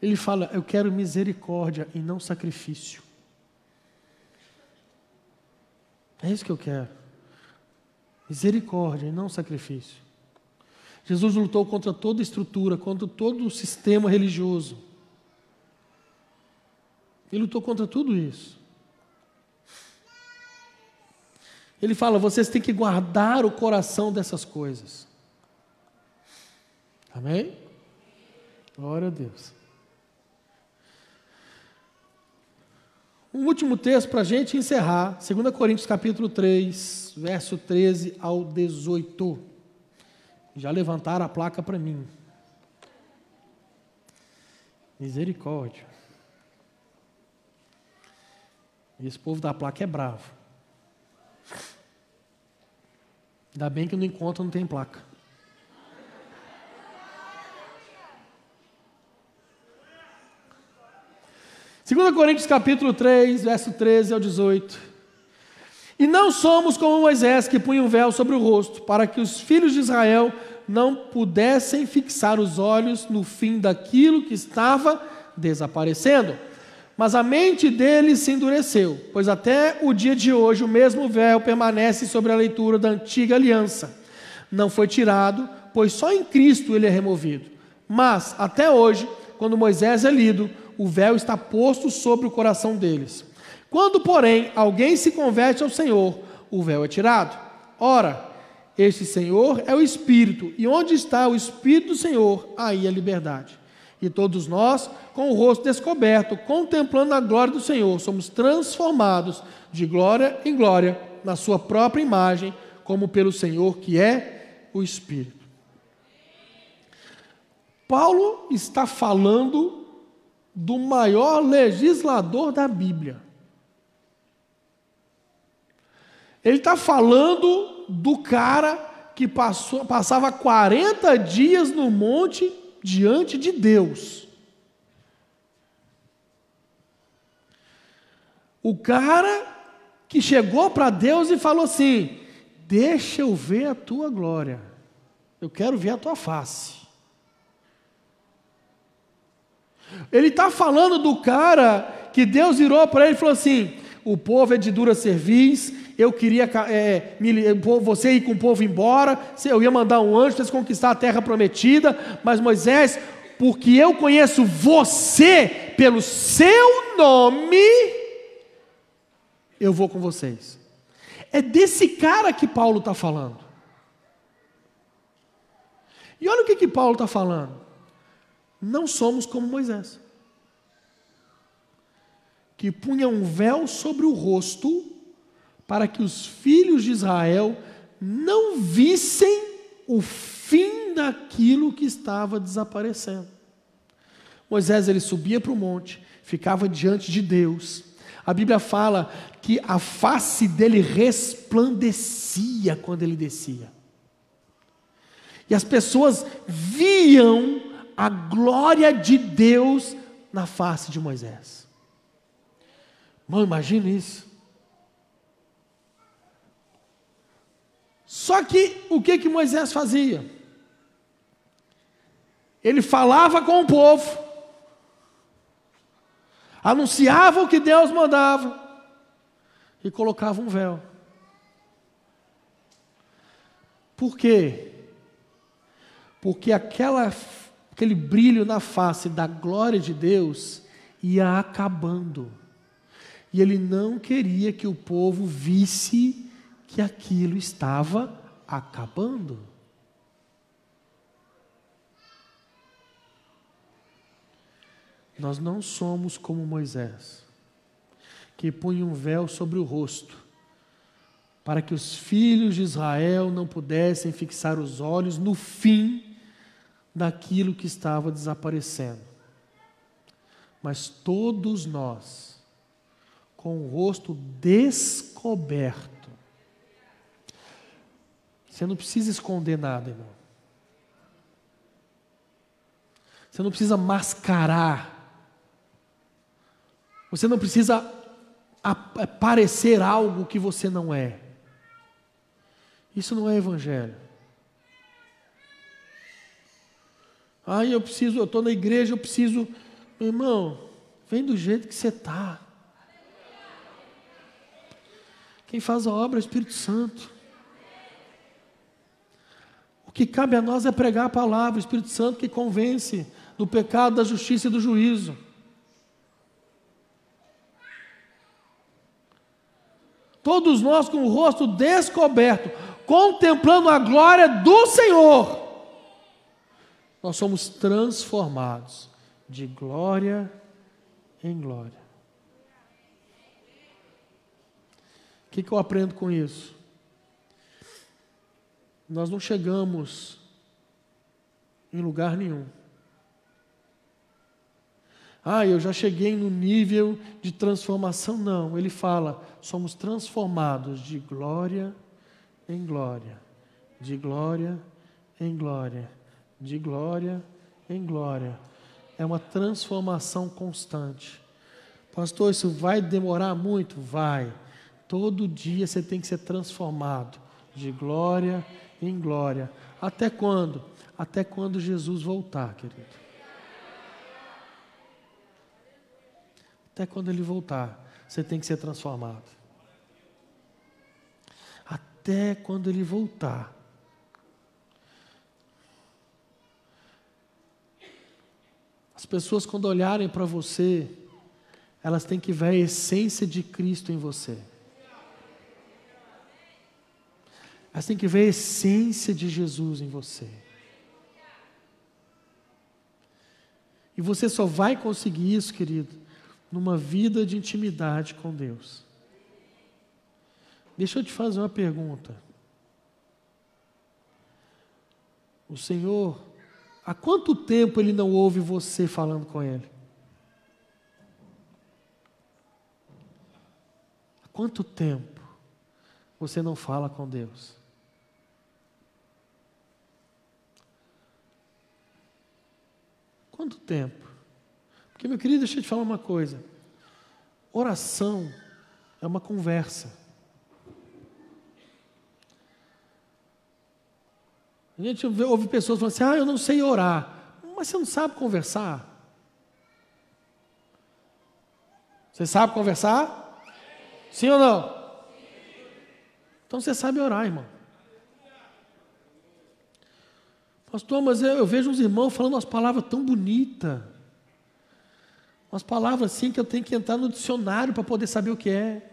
Ele fala: Eu quero misericórdia e não sacrifício. É isso que eu quero. Misericórdia e não sacrifício. Jesus lutou contra toda estrutura, contra todo o sistema religioso. Ele lutou contra tudo isso. Ele fala: vocês têm que guardar o coração dessas coisas. Amém? Glória a Deus. Um último texto para a gente encerrar, 2 Coríntios capítulo 3, verso 13 ao 18. Já levantaram a placa para mim. Misericórdia. Esse povo da placa é bravo. Ainda bem que no encontro não tem placa. 2 Coríntios capítulo 3, verso 13 ao 18. E não somos como Moisés, que punha um véu sobre o rosto, para que os filhos de Israel não pudessem fixar os olhos no fim daquilo que estava desaparecendo. Mas a mente deles se endureceu, pois até o dia de hoje o mesmo véu permanece sobre a leitura da antiga aliança. Não foi tirado, pois só em Cristo ele é removido. Mas, até hoje, quando Moisés é lido, o véu está posto sobre o coração deles. Quando, porém, alguém se converte ao Senhor, o véu é tirado. Ora, este Senhor é o Espírito, e onde está o Espírito do Senhor, aí a liberdade. E todos nós, com o rosto descoberto, contemplando a glória do Senhor, somos transformados de glória em glória, na Sua própria imagem, como pelo Senhor que é o Espírito. Paulo está falando do maior legislador da Bíblia. Ele está falando do cara que passou, passava 40 dias no monte diante de Deus. O cara que chegou para Deus e falou assim: Deixa eu ver a tua glória, eu quero ver a tua face. Ele está falando do cara que Deus virou para ele e falou assim: o povo é de dura serviço, eu queria é, você ir com o povo embora, eu ia mandar um anjo para conquistar a terra prometida, mas Moisés, porque eu conheço você pelo seu nome, eu vou com vocês. É desse cara que Paulo está falando. E olha o que, que Paulo está falando não somos como Moisés, que punha um véu sobre o rosto para que os filhos de Israel não vissem o fim daquilo que estava desaparecendo. Moisés ele subia para o monte, ficava diante de Deus. A Bíblia fala que a face dele resplandecia quando ele descia. E as pessoas viam a glória de Deus na face de Moisés. Mano, imagina isso. Só que o que que Moisés fazia? Ele falava com o povo, anunciava o que Deus mandava e colocava um véu. Por quê? Porque aquela aquele brilho na face da glória de Deus ia acabando. E ele não queria que o povo visse que aquilo estava acabando. Nós não somos como Moisés, que punha um véu sobre o rosto, para que os filhos de Israel não pudessem fixar os olhos no fim daquilo que estava desaparecendo. Mas todos nós, com o rosto descoberto, você não precisa esconder nada, irmão. Você não precisa mascarar. Você não precisa parecer algo que você não é. Isso não é evangelho. Ah, eu preciso, eu estou na igreja, eu preciso. Meu irmão, vem do jeito que você está. Quem faz a obra é o Espírito Santo. O que cabe a nós é pregar a palavra, o Espírito Santo que convence do pecado, da justiça e do juízo. Todos nós com o rosto descoberto, contemplando a glória do Senhor, nós somos transformados de glória em glória. O que, que eu aprendo com isso? Nós não chegamos em lugar nenhum. Ah, eu já cheguei no nível de transformação. Não, ele fala: somos transformados de glória em glória, de glória em glória, de glória em glória. É uma transformação constante. Pastor, isso vai demorar muito? Vai. Todo dia você tem que ser transformado de glória em glória. Até quando? Até quando Jesus voltar, querido. Até quando ele voltar, você tem que ser transformado. Até quando ele voltar. As pessoas, quando olharem para você, elas têm que ver a essência de Cristo em você. Elas têm que ver a essência de Jesus em você. E você só vai conseguir isso, querido, numa vida de intimidade com Deus. Deixa eu te fazer uma pergunta. O Senhor, há quanto tempo Ele não ouve você falando com Ele? Há quanto tempo você não fala com Deus? Quanto tempo? Porque, meu querido, deixa eu te falar uma coisa. Oração é uma conversa. A gente ouve pessoas falando assim: ah, eu não sei orar. Mas você não sabe conversar? Você sabe conversar? Sim ou não? Então você sabe orar, irmão. Pastor, mas eu, eu vejo uns irmãos falando umas palavras tão bonitas. Umas palavras assim que eu tenho que entrar no dicionário para poder saber o que é.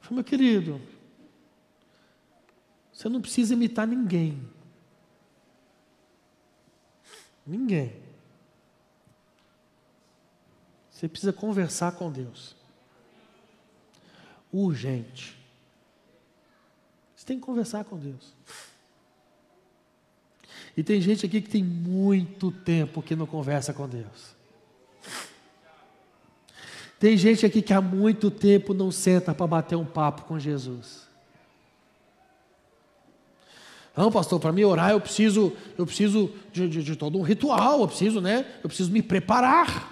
Falei, meu querido, você não precisa imitar ninguém. Ninguém. Você precisa conversar com Deus. Urgente. Você tem que conversar com Deus. E tem gente aqui que tem muito tempo que não conversa com Deus. Tem gente aqui que há muito tempo não senta para bater um papo com Jesus. Não, pastor, para me orar eu preciso, eu preciso de, de, de, todo um ritual, eu preciso, né? Eu preciso me preparar.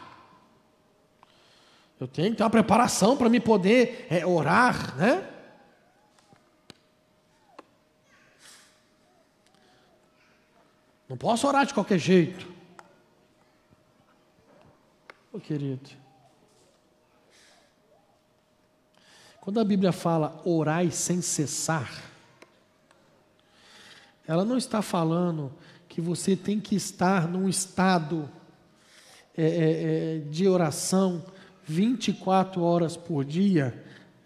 Eu tenho que ter uma preparação para me poder é, orar, né? Não posso orar de qualquer jeito. Ô oh, querido. Quando a Bíblia fala orai sem cessar, ela não está falando que você tem que estar num estado é, é, é de oração 24 horas por dia,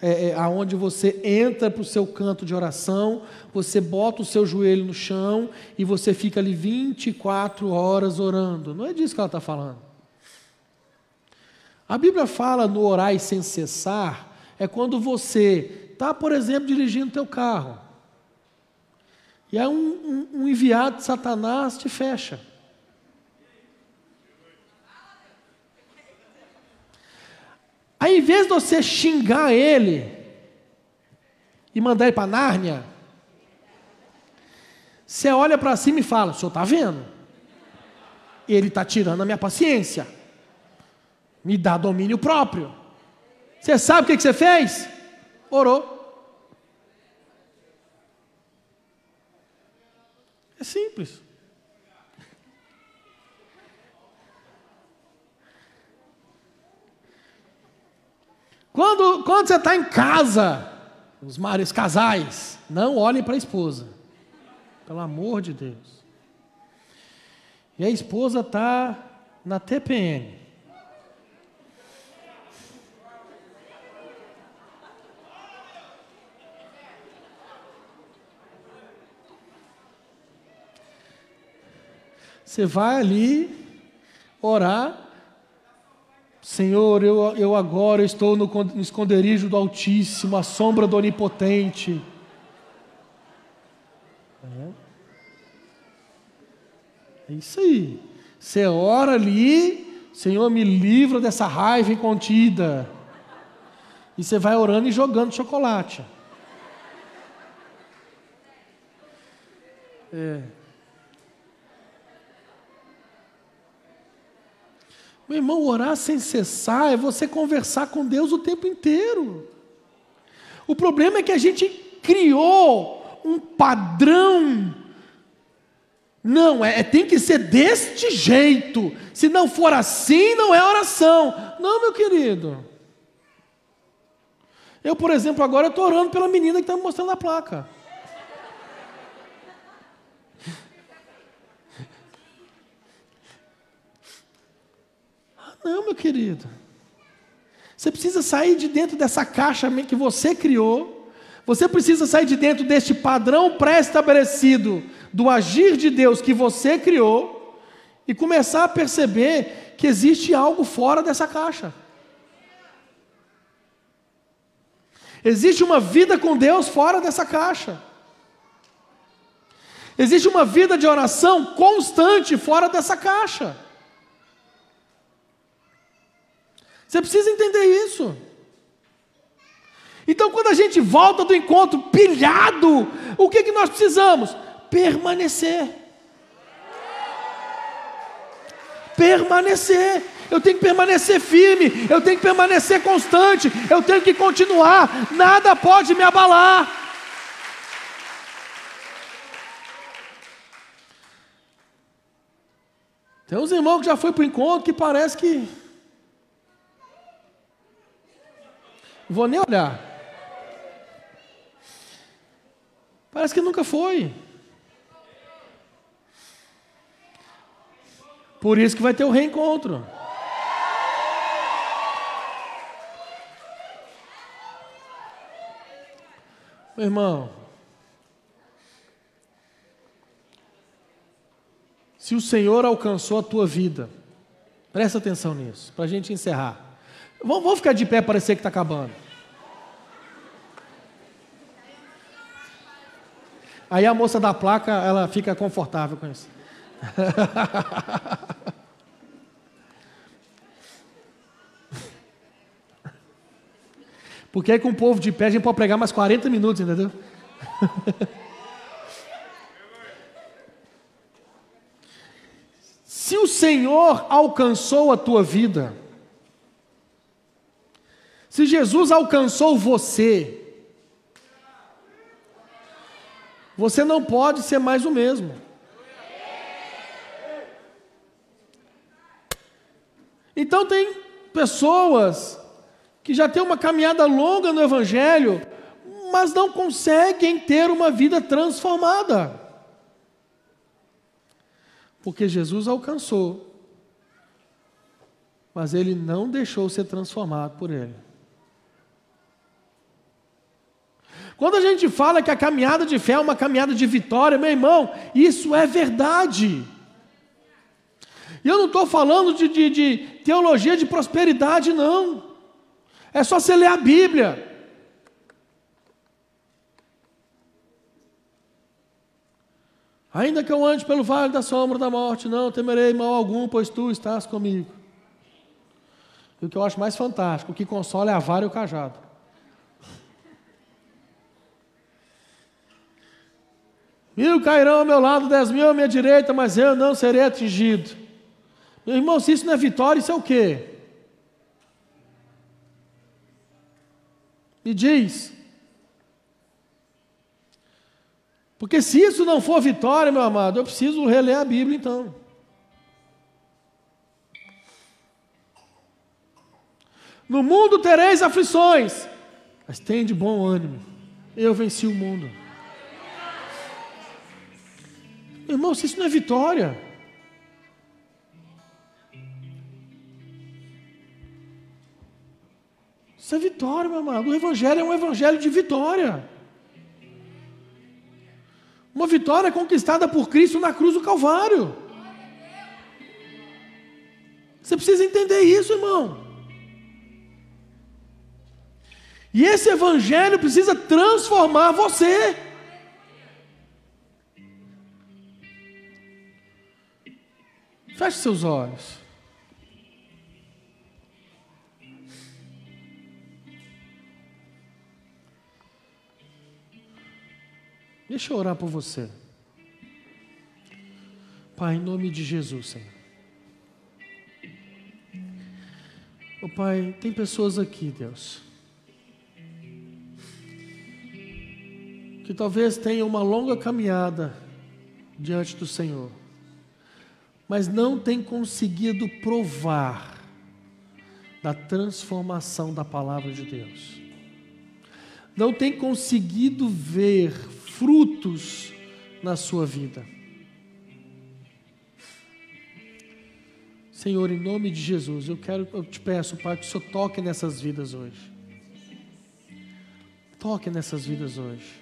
é, é, aonde você entra para o seu canto de oração, você bota o seu joelho no chão e você fica ali 24 horas orando. Não é disso que ela está falando. A Bíblia fala no orar sem cessar, é quando você está, por exemplo, dirigindo teu carro. E aí um, um, um enviado de Satanás te fecha. Aí, em vez de você xingar ele e mandar ele para Nárnia, você olha para cima e fala: o senhor está vendo? Ele está tirando a minha paciência, me dá domínio próprio. Você sabe o que, que você fez? Orou. É simples. Quando, quando você está em casa, os mares casais, não olhem para a esposa. Pelo amor de Deus. E a esposa está na TPM. Você vai ali orar. Senhor, eu, eu agora estou no, esconderijo do Altíssimo, a sombra do Onipotente. É. é isso aí. Você ora ali, Senhor, me livra dessa raiva incontida. E você vai orando e jogando chocolate. É. Meu irmão, orar sem cessar é você conversar com Deus o tempo inteiro. O problema é que a gente criou um padrão. Não, é, é, tem que ser deste jeito. Se não for assim, não é oração. Não, meu querido. Eu, por exemplo, agora estou orando pela menina que está me mostrando a placa. Não, meu querido. Você precisa sair de dentro dessa caixa que você criou. Você precisa sair de dentro deste padrão pré-estabelecido do agir de Deus que você criou e começar a perceber que existe algo fora dessa caixa. Existe uma vida com Deus fora dessa caixa. Existe uma vida de oração constante fora dessa caixa. Você precisa entender isso. Então, quando a gente volta do encontro pilhado, o que, que nós precisamos? Permanecer. Permanecer. Eu tenho que permanecer firme, eu tenho que permanecer constante, eu tenho que continuar, nada pode me abalar. Tem uns irmãos que já foi para o encontro que parece que Vou nem olhar. Parece que nunca foi. Por isso que vai ter o reencontro. Meu irmão, se o Senhor alcançou a tua vida, presta atenção nisso, para a gente encerrar. Vamos, ficar de pé, parecer que está acabando. Aí a moça da placa, ela fica confortável com isso. Porque aí com o povo de pé a gente pode pregar mais 40 minutos, entendeu? Se o Senhor alcançou a tua vida, se Jesus alcançou você, você não pode ser mais o mesmo. Então tem pessoas que já têm uma caminhada longa no Evangelho, mas não conseguem ter uma vida transformada. Porque Jesus alcançou, mas ele não deixou ser transformado por ele. Quando a gente fala que a caminhada de fé é uma caminhada de vitória, meu irmão, isso é verdade. E eu não estou falando de, de, de teologia de prosperidade, não. É só você ler a Bíblia. Ainda que eu ande pelo vale da sombra da morte, não temerei mal algum, pois tu estás comigo. E o que eu acho mais fantástico, o que consola é a vara e o cajado. Mil cairão ao meu lado, dez mil à minha direita, mas eu não serei atingido. Meu irmão, se isso não é vitória, isso é o quê? Me diz. Porque se isso não for vitória, meu amado, eu preciso reler a Bíblia então. No mundo tereis aflições, mas tem de bom ânimo. Eu venci o mundo. Irmão, se isso não é vitória. Isso é vitória, meu amado. O Evangelho é um Evangelho de vitória. Uma vitória conquistada por Cristo na cruz do Calvário. Você precisa entender isso, irmão. E esse Evangelho precisa transformar você. Feche seus olhos. Deixa eu orar por você. Pai, em nome de Jesus, Senhor. Oh, Pai, tem pessoas aqui, Deus, que talvez tenham uma longa caminhada diante do Senhor mas não tem conseguido provar da transformação da palavra de Deus. Não tem conseguido ver frutos na sua vida. Senhor, em nome de Jesus, eu quero, eu te peço, Pai, que o Senhor toque nessas vidas hoje. Toque nessas vidas hoje.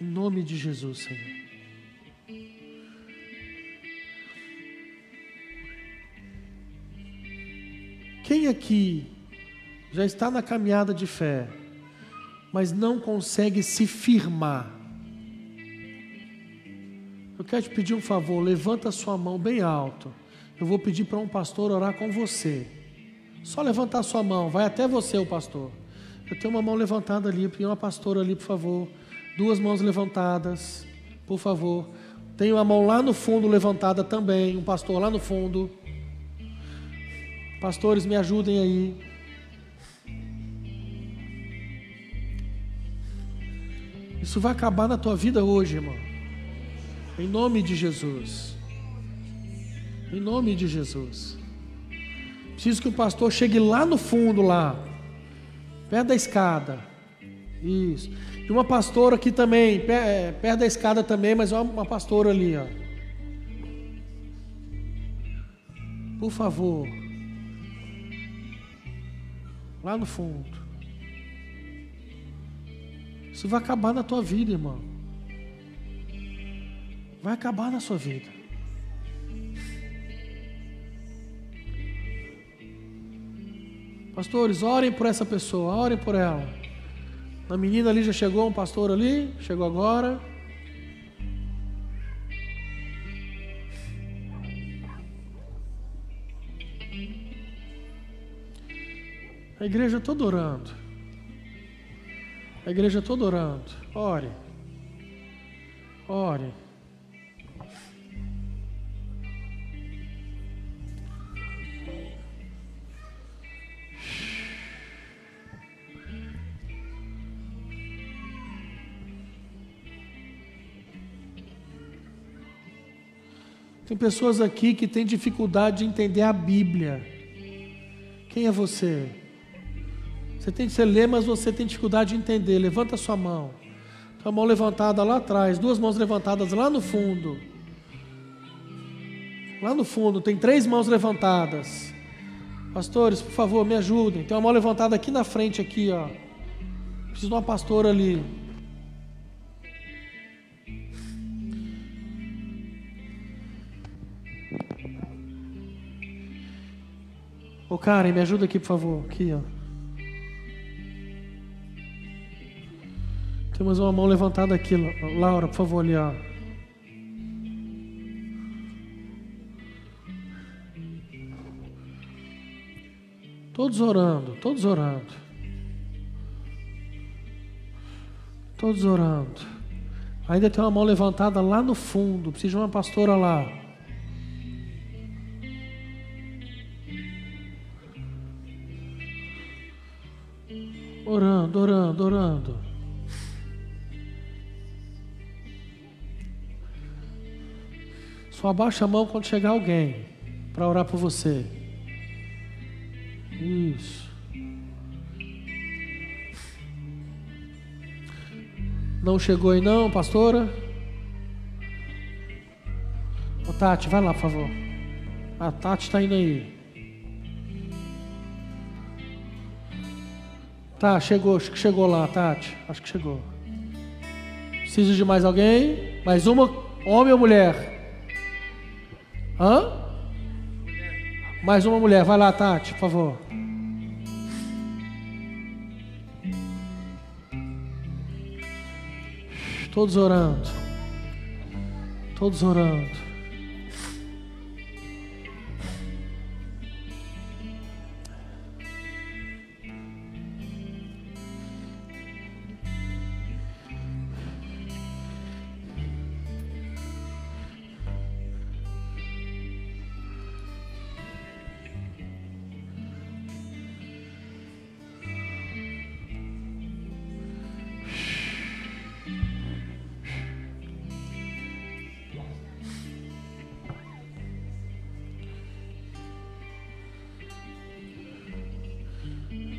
Em nome de Jesus, Senhor. Quem aqui já está na caminhada de fé, mas não consegue se firmar? Eu quero te pedir um favor, levanta sua mão bem alto. Eu vou pedir para um pastor orar com você. Só levantar sua mão, vai até você, o pastor. Eu tenho uma mão levantada ali, eu uma pastora ali, por favor. Duas mãos levantadas, por favor. Tenho uma mão lá no fundo levantada também, um pastor lá no fundo. Pastores, me ajudem aí. Isso vai acabar na tua vida hoje, irmão. Em nome de Jesus. Em nome de Jesus. Preciso que o pastor chegue lá no fundo, lá, perto da escada. Isso. E uma pastora aqui também, é, perto da escada também, mas uma pastora ali, ó. Por favor. Lá no fundo. Isso vai acabar na tua vida, irmão. Vai acabar na sua vida. Pastores, orem por essa pessoa, orem por ela. A menina ali já chegou, um pastor ali, chegou agora. Igreja toda orando. A igreja toda orando. Ore. Ore. Tem pessoas aqui que têm dificuldade de entender a Bíblia. Quem é você? Você, tem, que ler, mas você tem dificuldade de entender. Levanta sua mão. Tua mão levantada lá atrás, duas mãos levantadas lá no fundo. Lá no fundo, tem três mãos levantadas. Pastores, por favor, me ajudem. Tem uma mão levantada aqui na frente, aqui, ó. Preciso de uma pastora ali. Ô Karen, me ajuda aqui, por favor. Aqui, ó. Temos uma mão levantada aqui, Laura, por favor, ali, ó. Todos orando, todos orando. Todos orando. Ainda tem uma mão levantada lá no fundo. Precisa de uma pastora lá. Orando, orando, orando. Só abaixa a mão quando chegar alguém para orar por você. Isso. Não chegou aí não, pastora? Ô Tati, vai lá, por favor. A Tati está indo aí. Tá, chegou, acho que chegou lá, Tati. Acho que chegou. Preciso de mais alguém? Mais uma? Homem ou mulher? Hã? Mais uma mulher. Vai lá, Tati, por favor. Todos orando. Todos orando.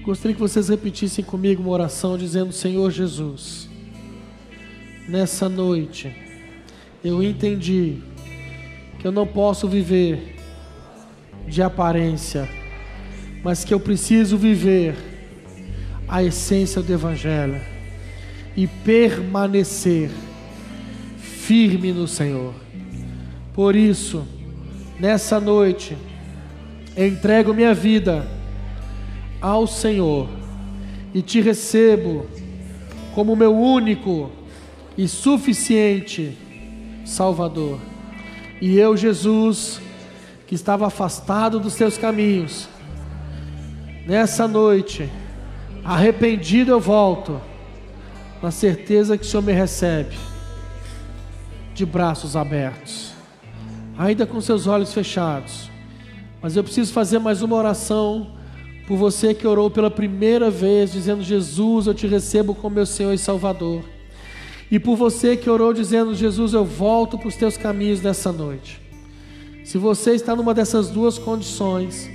Gostaria que vocês repetissem comigo uma oração dizendo: Senhor Jesus, nessa noite eu entendi que eu não posso viver de aparência, mas que eu preciso viver a essência do Evangelho e permanecer firme no Senhor. Por isso, nessa noite, entrego minha vida ao Senhor e te recebo como meu único e suficiente Salvador. E eu, Jesus, que estava afastado dos teus caminhos, nessa noite, arrependido eu volto, na certeza que o Senhor me recebe, de braços abertos, ainda com seus olhos fechados. Mas eu preciso fazer mais uma oração por você que orou pela primeira vez, dizendo: Jesus, eu te recebo como meu Senhor e Salvador. E por você que orou dizendo: Jesus, eu volto para os teus caminhos nessa noite. Se você está numa dessas duas condições,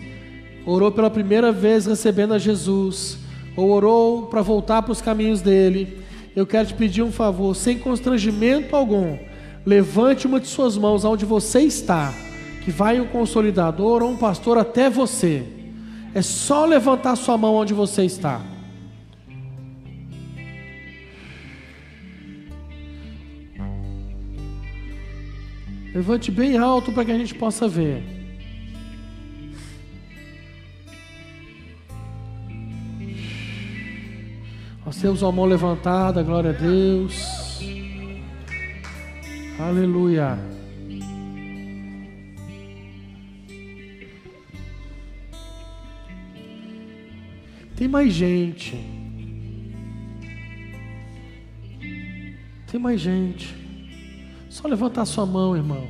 orou pela primeira vez recebendo a Jesus, ou orou para voltar para os caminhos dele, eu quero te pedir um favor, sem constrangimento algum, levante uma de suas mãos aonde você está, que vai um consolidador ou um pastor até você é só levantar sua mão onde você está. Levante bem alto para que a gente possa ver. Nós temos a mão levantada, glória a Deus. Aleluia. Tem mais gente. Tem mais gente. Só levantar sua mão, irmão.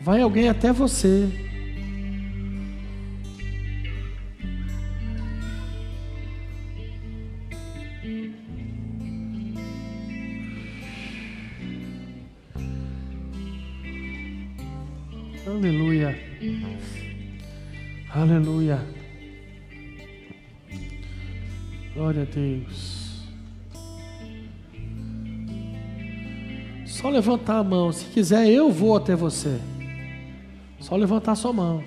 Vai alguém até você. Aleluia. Aleluia. Glória a Deus. Só levantar a mão. Se quiser, eu vou até você. Só levantar sua mão.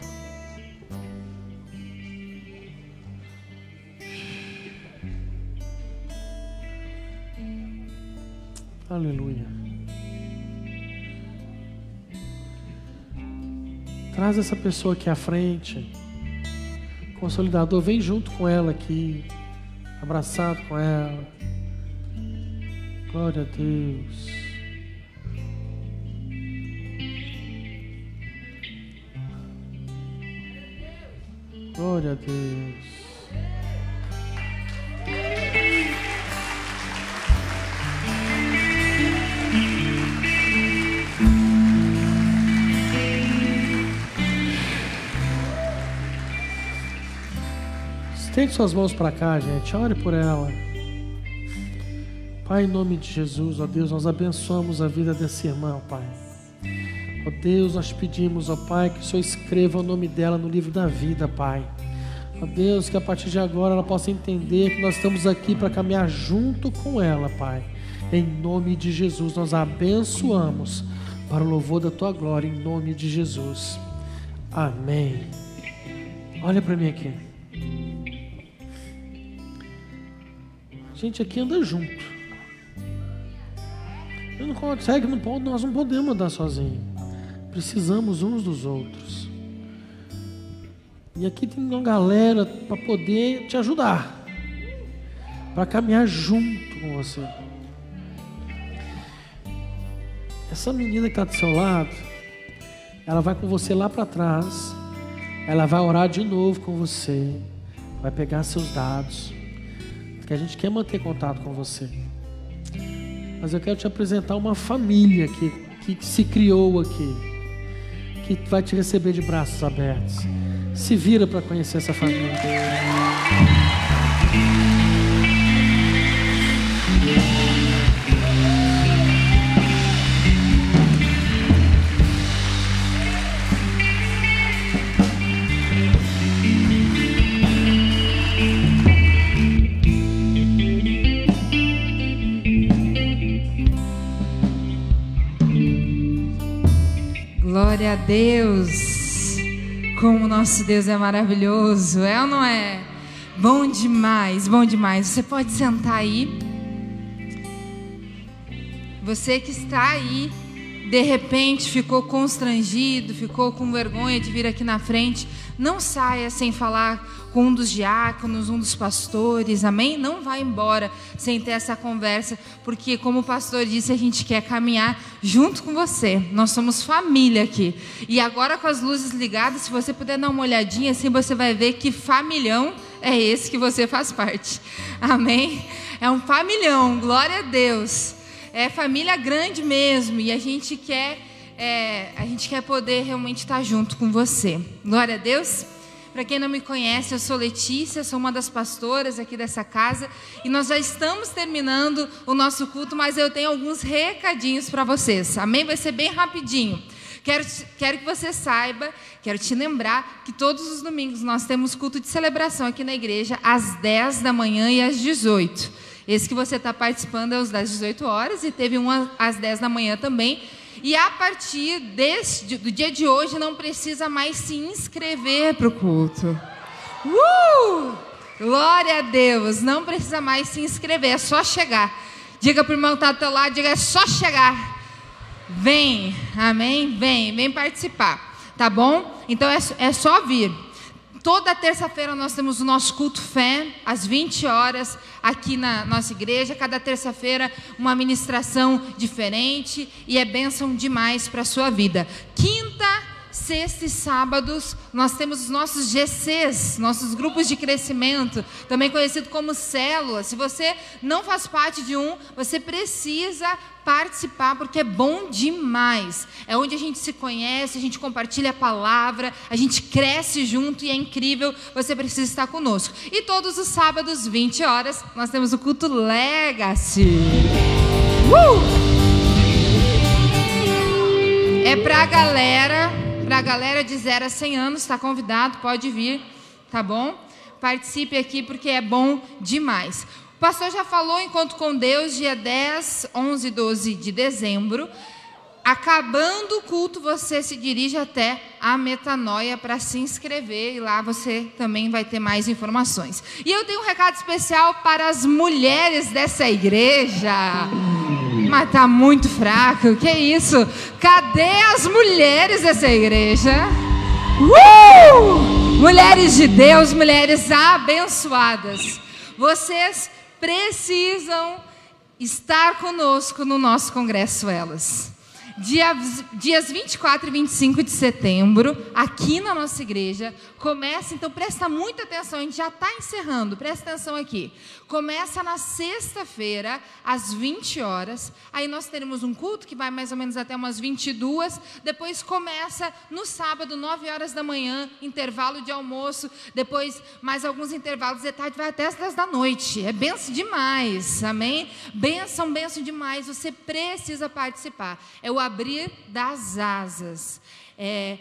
Aleluia. Traz essa pessoa aqui à frente Consolidador, vem junto com ela aqui, abraçado com ela. Glória a Deus. Glória a Deus. Estende suas mãos para cá, gente. Ore por ela. Pai, em nome de Jesus, ó Deus, nós abençoamos a vida dessa irmã, Pai. Ó Deus, nós pedimos, ó Pai, que o Senhor escreva o nome dela no livro da vida, Pai. Ó Deus, que a partir de agora ela possa entender que nós estamos aqui para caminhar junto com ela, Pai. Em nome de Jesus, nós a abençoamos para o louvor da tua glória, em nome de Jesus. Amém. Olha para mim aqui. Gente aqui anda junto. Eu não consegue, não pode, nós não podemos andar sozinhos. Precisamos uns dos outros. E aqui tem uma galera para poder te ajudar, para caminhar junto com você. Essa menina que está do seu lado, ela vai com você lá para trás, ela vai orar de novo com você, vai pegar seus dados que a gente quer manter contato com você. Mas eu quero te apresentar uma família que, que se criou aqui, que vai te receber de braços abertos. Se vira para conhecer essa família. Glória a Deus. Como nosso Deus é maravilhoso, é ou não é? Bom demais, bom demais. Você pode sentar aí. Você que está aí, de repente ficou constrangido, ficou com vergonha de vir aqui na frente, não saia sem falar com um dos diáconos, um dos pastores, amém? Não vá embora sem ter essa conversa, porque, como o pastor disse, a gente quer caminhar junto com você. Nós somos família aqui. E agora, com as luzes ligadas, se você puder dar uma olhadinha, assim você vai ver que familhão é esse que você faz parte, amém? É um familhão, glória a Deus. É família grande mesmo, e a gente quer. É, a gente quer poder realmente estar junto com você. Glória a Deus. Para quem não me conhece, eu sou Letícia, sou uma das pastoras aqui dessa casa e nós já estamos terminando o nosso culto, mas eu tenho alguns recadinhos para vocês. Amém? Vai ser bem rapidinho. Quero, quero que você saiba, quero te lembrar que todos os domingos nós temos culto de celebração aqui na igreja às 10 da manhã e às 18. Esse que você está participando é os das 18 horas e teve um às 10 da manhã também. E a partir desse, do dia de hoje não precisa mais se inscrever para o culto. Uh! Glória a Deus! Não precisa mais se inscrever, é só chegar. Diga para o irmão que está do teu lado, diga, é só chegar. Vem, amém? Vem, vem participar, tá bom? Então é, é só vir. Toda terça-feira nós temos o nosso culto fé, às 20 horas, aqui na nossa igreja. Cada terça-feira, uma ministração diferente e é bênção demais para a sua vida. Quinta sexta e sábados, nós temos os nossos GCs, nossos grupos de crescimento, também conhecido como células. Se você não faz parte de um, você precisa participar porque é bom demais. É onde a gente se conhece, a gente compartilha a palavra, a gente cresce junto e é incrível. Você precisa estar conosco. E todos os sábados, 20 horas, nós temos o culto Legacy. Uh! É pra galera para a galera de 0 a 100 anos, está convidado, pode vir, tá bom? Participe aqui porque é bom demais. O pastor já falou encontro com Deus, dia 10, 11 e 12 de dezembro. Acabando o culto, você se dirige até a Metanoia para se inscrever e lá você também vai ter mais informações. E eu tenho um recado especial para as mulheres dessa igreja. Mas tá muito fraco. Que isso? Cadê as mulheres dessa igreja? Uh! Mulheres de Deus, mulheres abençoadas. Vocês precisam estar conosco no nosso congresso Elas. Dia, dias 24 e 25 de setembro, aqui na nossa igreja, começa, então presta muita atenção, a gente já está encerrando, presta atenção aqui. Começa na sexta-feira, às 20 horas. Aí nós teremos um culto que vai mais ou menos até umas 22. Depois começa no sábado, 9 horas da manhã, intervalo de almoço. Depois mais alguns intervalos de tarde, vai até as 10 da noite. É benção demais, amém? Benção, benção demais. Você precisa participar. É o abrir das asas. É,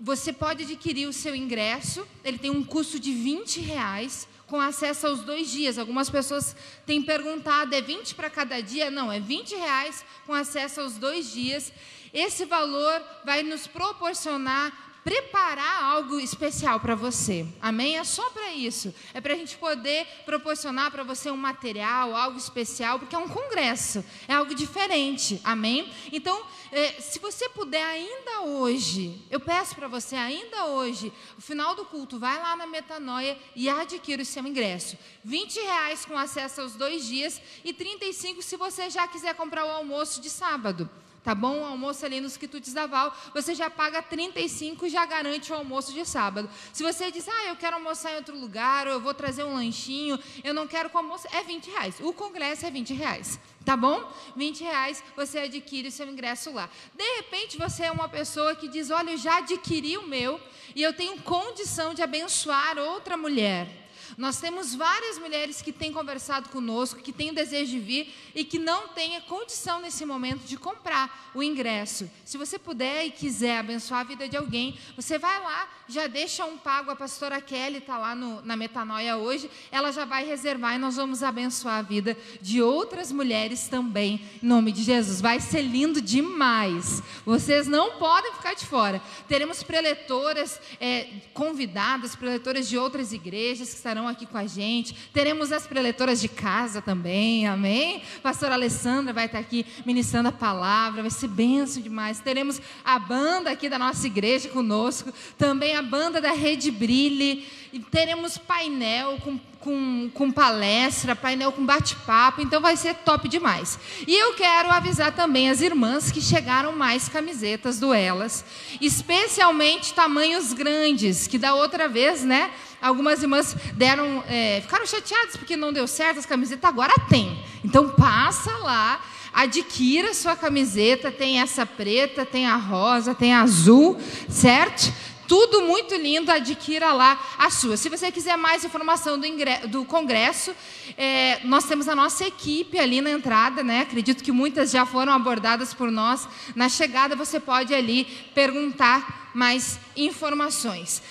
você pode adquirir o seu ingresso, ele tem um custo de 20 reais com acesso aos dois dias. Algumas pessoas têm perguntado, é 20 para cada dia? Não, é 20 reais com acesso aos dois dias. Esse valor vai nos proporcionar preparar algo especial para você. Amém? É só para isso. É para a gente poder proporcionar para você um material, algo especial, porque é um congresso, é algo diferente. Amém? Então, é, se você puder ainda hoje, eu peço para você ainda hoje, no final do culto, vai lá na Metanoia e adquira o seu ingresso. 20 reais com acesso aos dois dias e 35 se você já quiser comprar o almoço de sábado tá bom? O almoço ali nos quitutes da Val, você já paga 35 e já garante o almoço de sábado. Se você diz, ah, eu quero almoçar em outro lugar, ou eu vou trazer um lanchinho, eu não quero com almoço, é 20 reais. O congresso é 20 reais. Tá bom? 20 reais você adquire o seu ingresso lá. De repente você é uma pessoa que diz: Olha, eu já adquiri o meu e eu tenho condição de abençoar outra mulher. Nós temos várias mulheres que têm conversado conosco, que têm o desejo de vir e que não têm a condição nesse momento de comprar o ingresso. Se você puder e quiser abençoar a vida de alguém, você vai lá, já deixa um pago. A pastora Kelly está lá no, na Metanoia hoje, ela já vai reservar e nós vamos abençoar a vida de outras mulheres também, em nome de Jesus. Vai ser lindo demais. Vocês não podem ficar de fora. Teremos preletoras é, convidadas, preletoras de outras igrejas que estarão estarão aqui com a gente. Teremos as preletoras de casa também, amém? Pastora Alessandra vai estar aqui ministrando a palavra, vai ser benção demais. Teremos a banda aqui da nossa igreja conosco, também a banda da Rede Brilhe, e teremos painel com com, com, palestra, painel com bate-papo, então vai ser top demais. E eu quero avisar também as irmãs que chegaram mais camisetas do Elas, especialmente tamanhos grandes, que da outra vez, né? Algumas irmãs deram, é, ficaram chateadas porque não deu certo as camisetas, agora tem. Então passa lá, adquira sua camiseta, tem essa preta, tem a rosa, tem a azul, certo? Tudo muito lindo, adquira lá a sua. Se você quiser mais informação do, do congresso, é, nós temos a nossa equipe ali na entrada, né? Acredito que muitas já foram abordadas por nós. Na chegada você pode ali perguntar mais informações.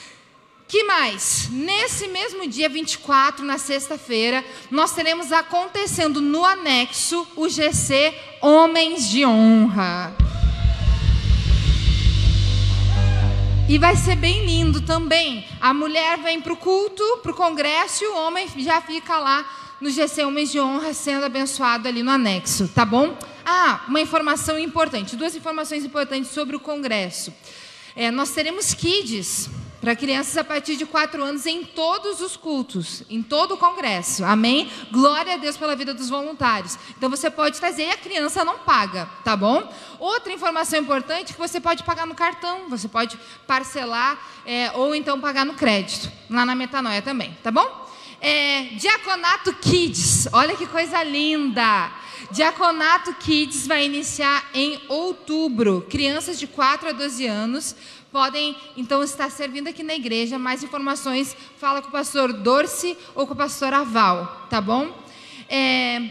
Que mais? Nesse mesmo dia 24, na sexta-feira, nós teremos acontecendo no anexo o GC Homens de Honra. E vai ser bem lindo também. A mulher vem para o culto, para o congresso, e o homem já fica lá no GC Homens de Honra sendo abençoado ali no anexo, tá bom? Ah, uma informação importante, duas informações importantes sobre o congresso. É, nós teremos kids para crianças a partir de 4 anos em todos os cultos, em todo o congresso. Amém? Glória a Deus pela vida dos voluntários. Então você pode trazer e a criança não paga, tá bom? Outra informação importante é que você pode pagar no cartão, você pode parcelar é, ou então pagar no crédito, lá na Metanoia também, tá bom? É, Diaconato Kids, olha que coisa linda! Diaconato Kids vai iniciar em outubro. Crianças de 4 a 12 anos podem então estar servindo aqui na igreja. Mais informações, fala com o pastor Dorce ou com o pastor Aval, tá bom? É,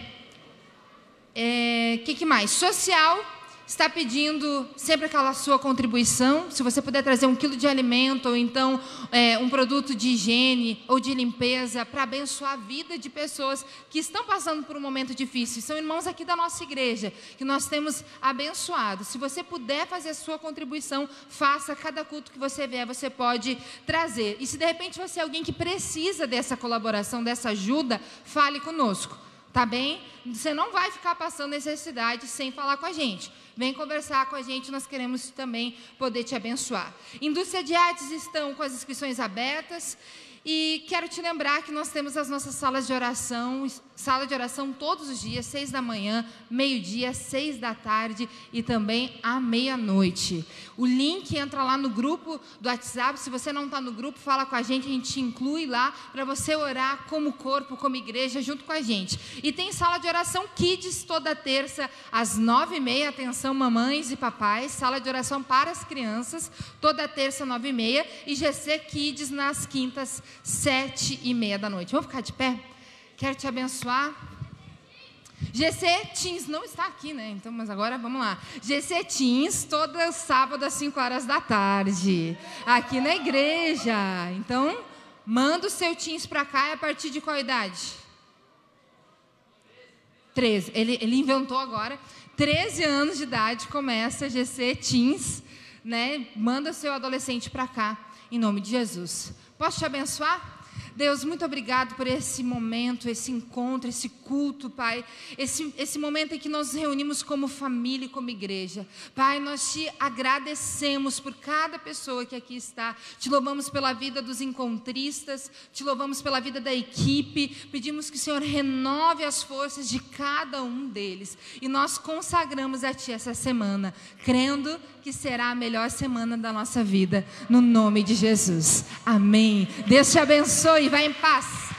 é, que, que mais? Social está pedindo sempre aquela sua contribuição. Se você puder trazer um quilo de alimento, ou então é, um produto de higiene ou de limpeza, para abençoar a vida de pessoas que estão passando por um momento difícil. São irmãos aqui da nossa igreja, que nós temos abençoado. Se você puder fazer a sua contribuição, faça cada culto que você vier, você pode trazer. E se de repente você é alguém que precisa dessa colaboração, dessa ajuda, fale conosco. Tá bem? Você não vai ficar passando necessidade sem falar com a gente. Vem conversar com a gente, nós queremos também poder te abençoar. Indústria de Artes estão com as inscrições abertas. E quero te lembrar que nós temos as nossas salas de oração, sala de oração todos os dias, seis da manhã, meio-dia, seis da tarde e também à meia-noite. O link entra lá no grupo do WhatsApp. Se você não está no grupo, fala com a gente, a gente te inclui lá para você orar como corpo, como igreja, junto com a gente. E tem sala de oração Kids toda terça, às nove e meia. Atenção, mamães e papais. Sala de oração para as crianças, toda terça, nove e meia. E GC Kids nas quintas, sete e meia da noite. Vamos ficar de pé? Quero te abençoar. GC Teams não está aqui, né? Então, mas agora vamos lá. GC Teams, todas sábado às 5 horas da tarde, aqui na igreja. Então, manda o seu Teams para cá e a partir de qual idade? 13. Ele, ele inventou agora. 13 anos de idade começa GC Teams, né? Manda o seu adolescente para cá, em nome de Jesus. Posso te abençoar? Deus, muito obrigado por esse momento, esse encontro, esse culto, Pai. Esse, esse momento em que nós nos reunimos como família e como igreja. Pai, nós te agradecemos por cada pessoa que aqui está. Te louvamos pela vida dos encontristas, te louvamos pela vida da equipe. Pedimos que o Senhor renove as forças de cada um deles. E nós consagramos a Ti essa semana, crendo que será a melhor semana da nossa vida, no nome de Jesus. Amém. Deus te abençoe. Vai em paz.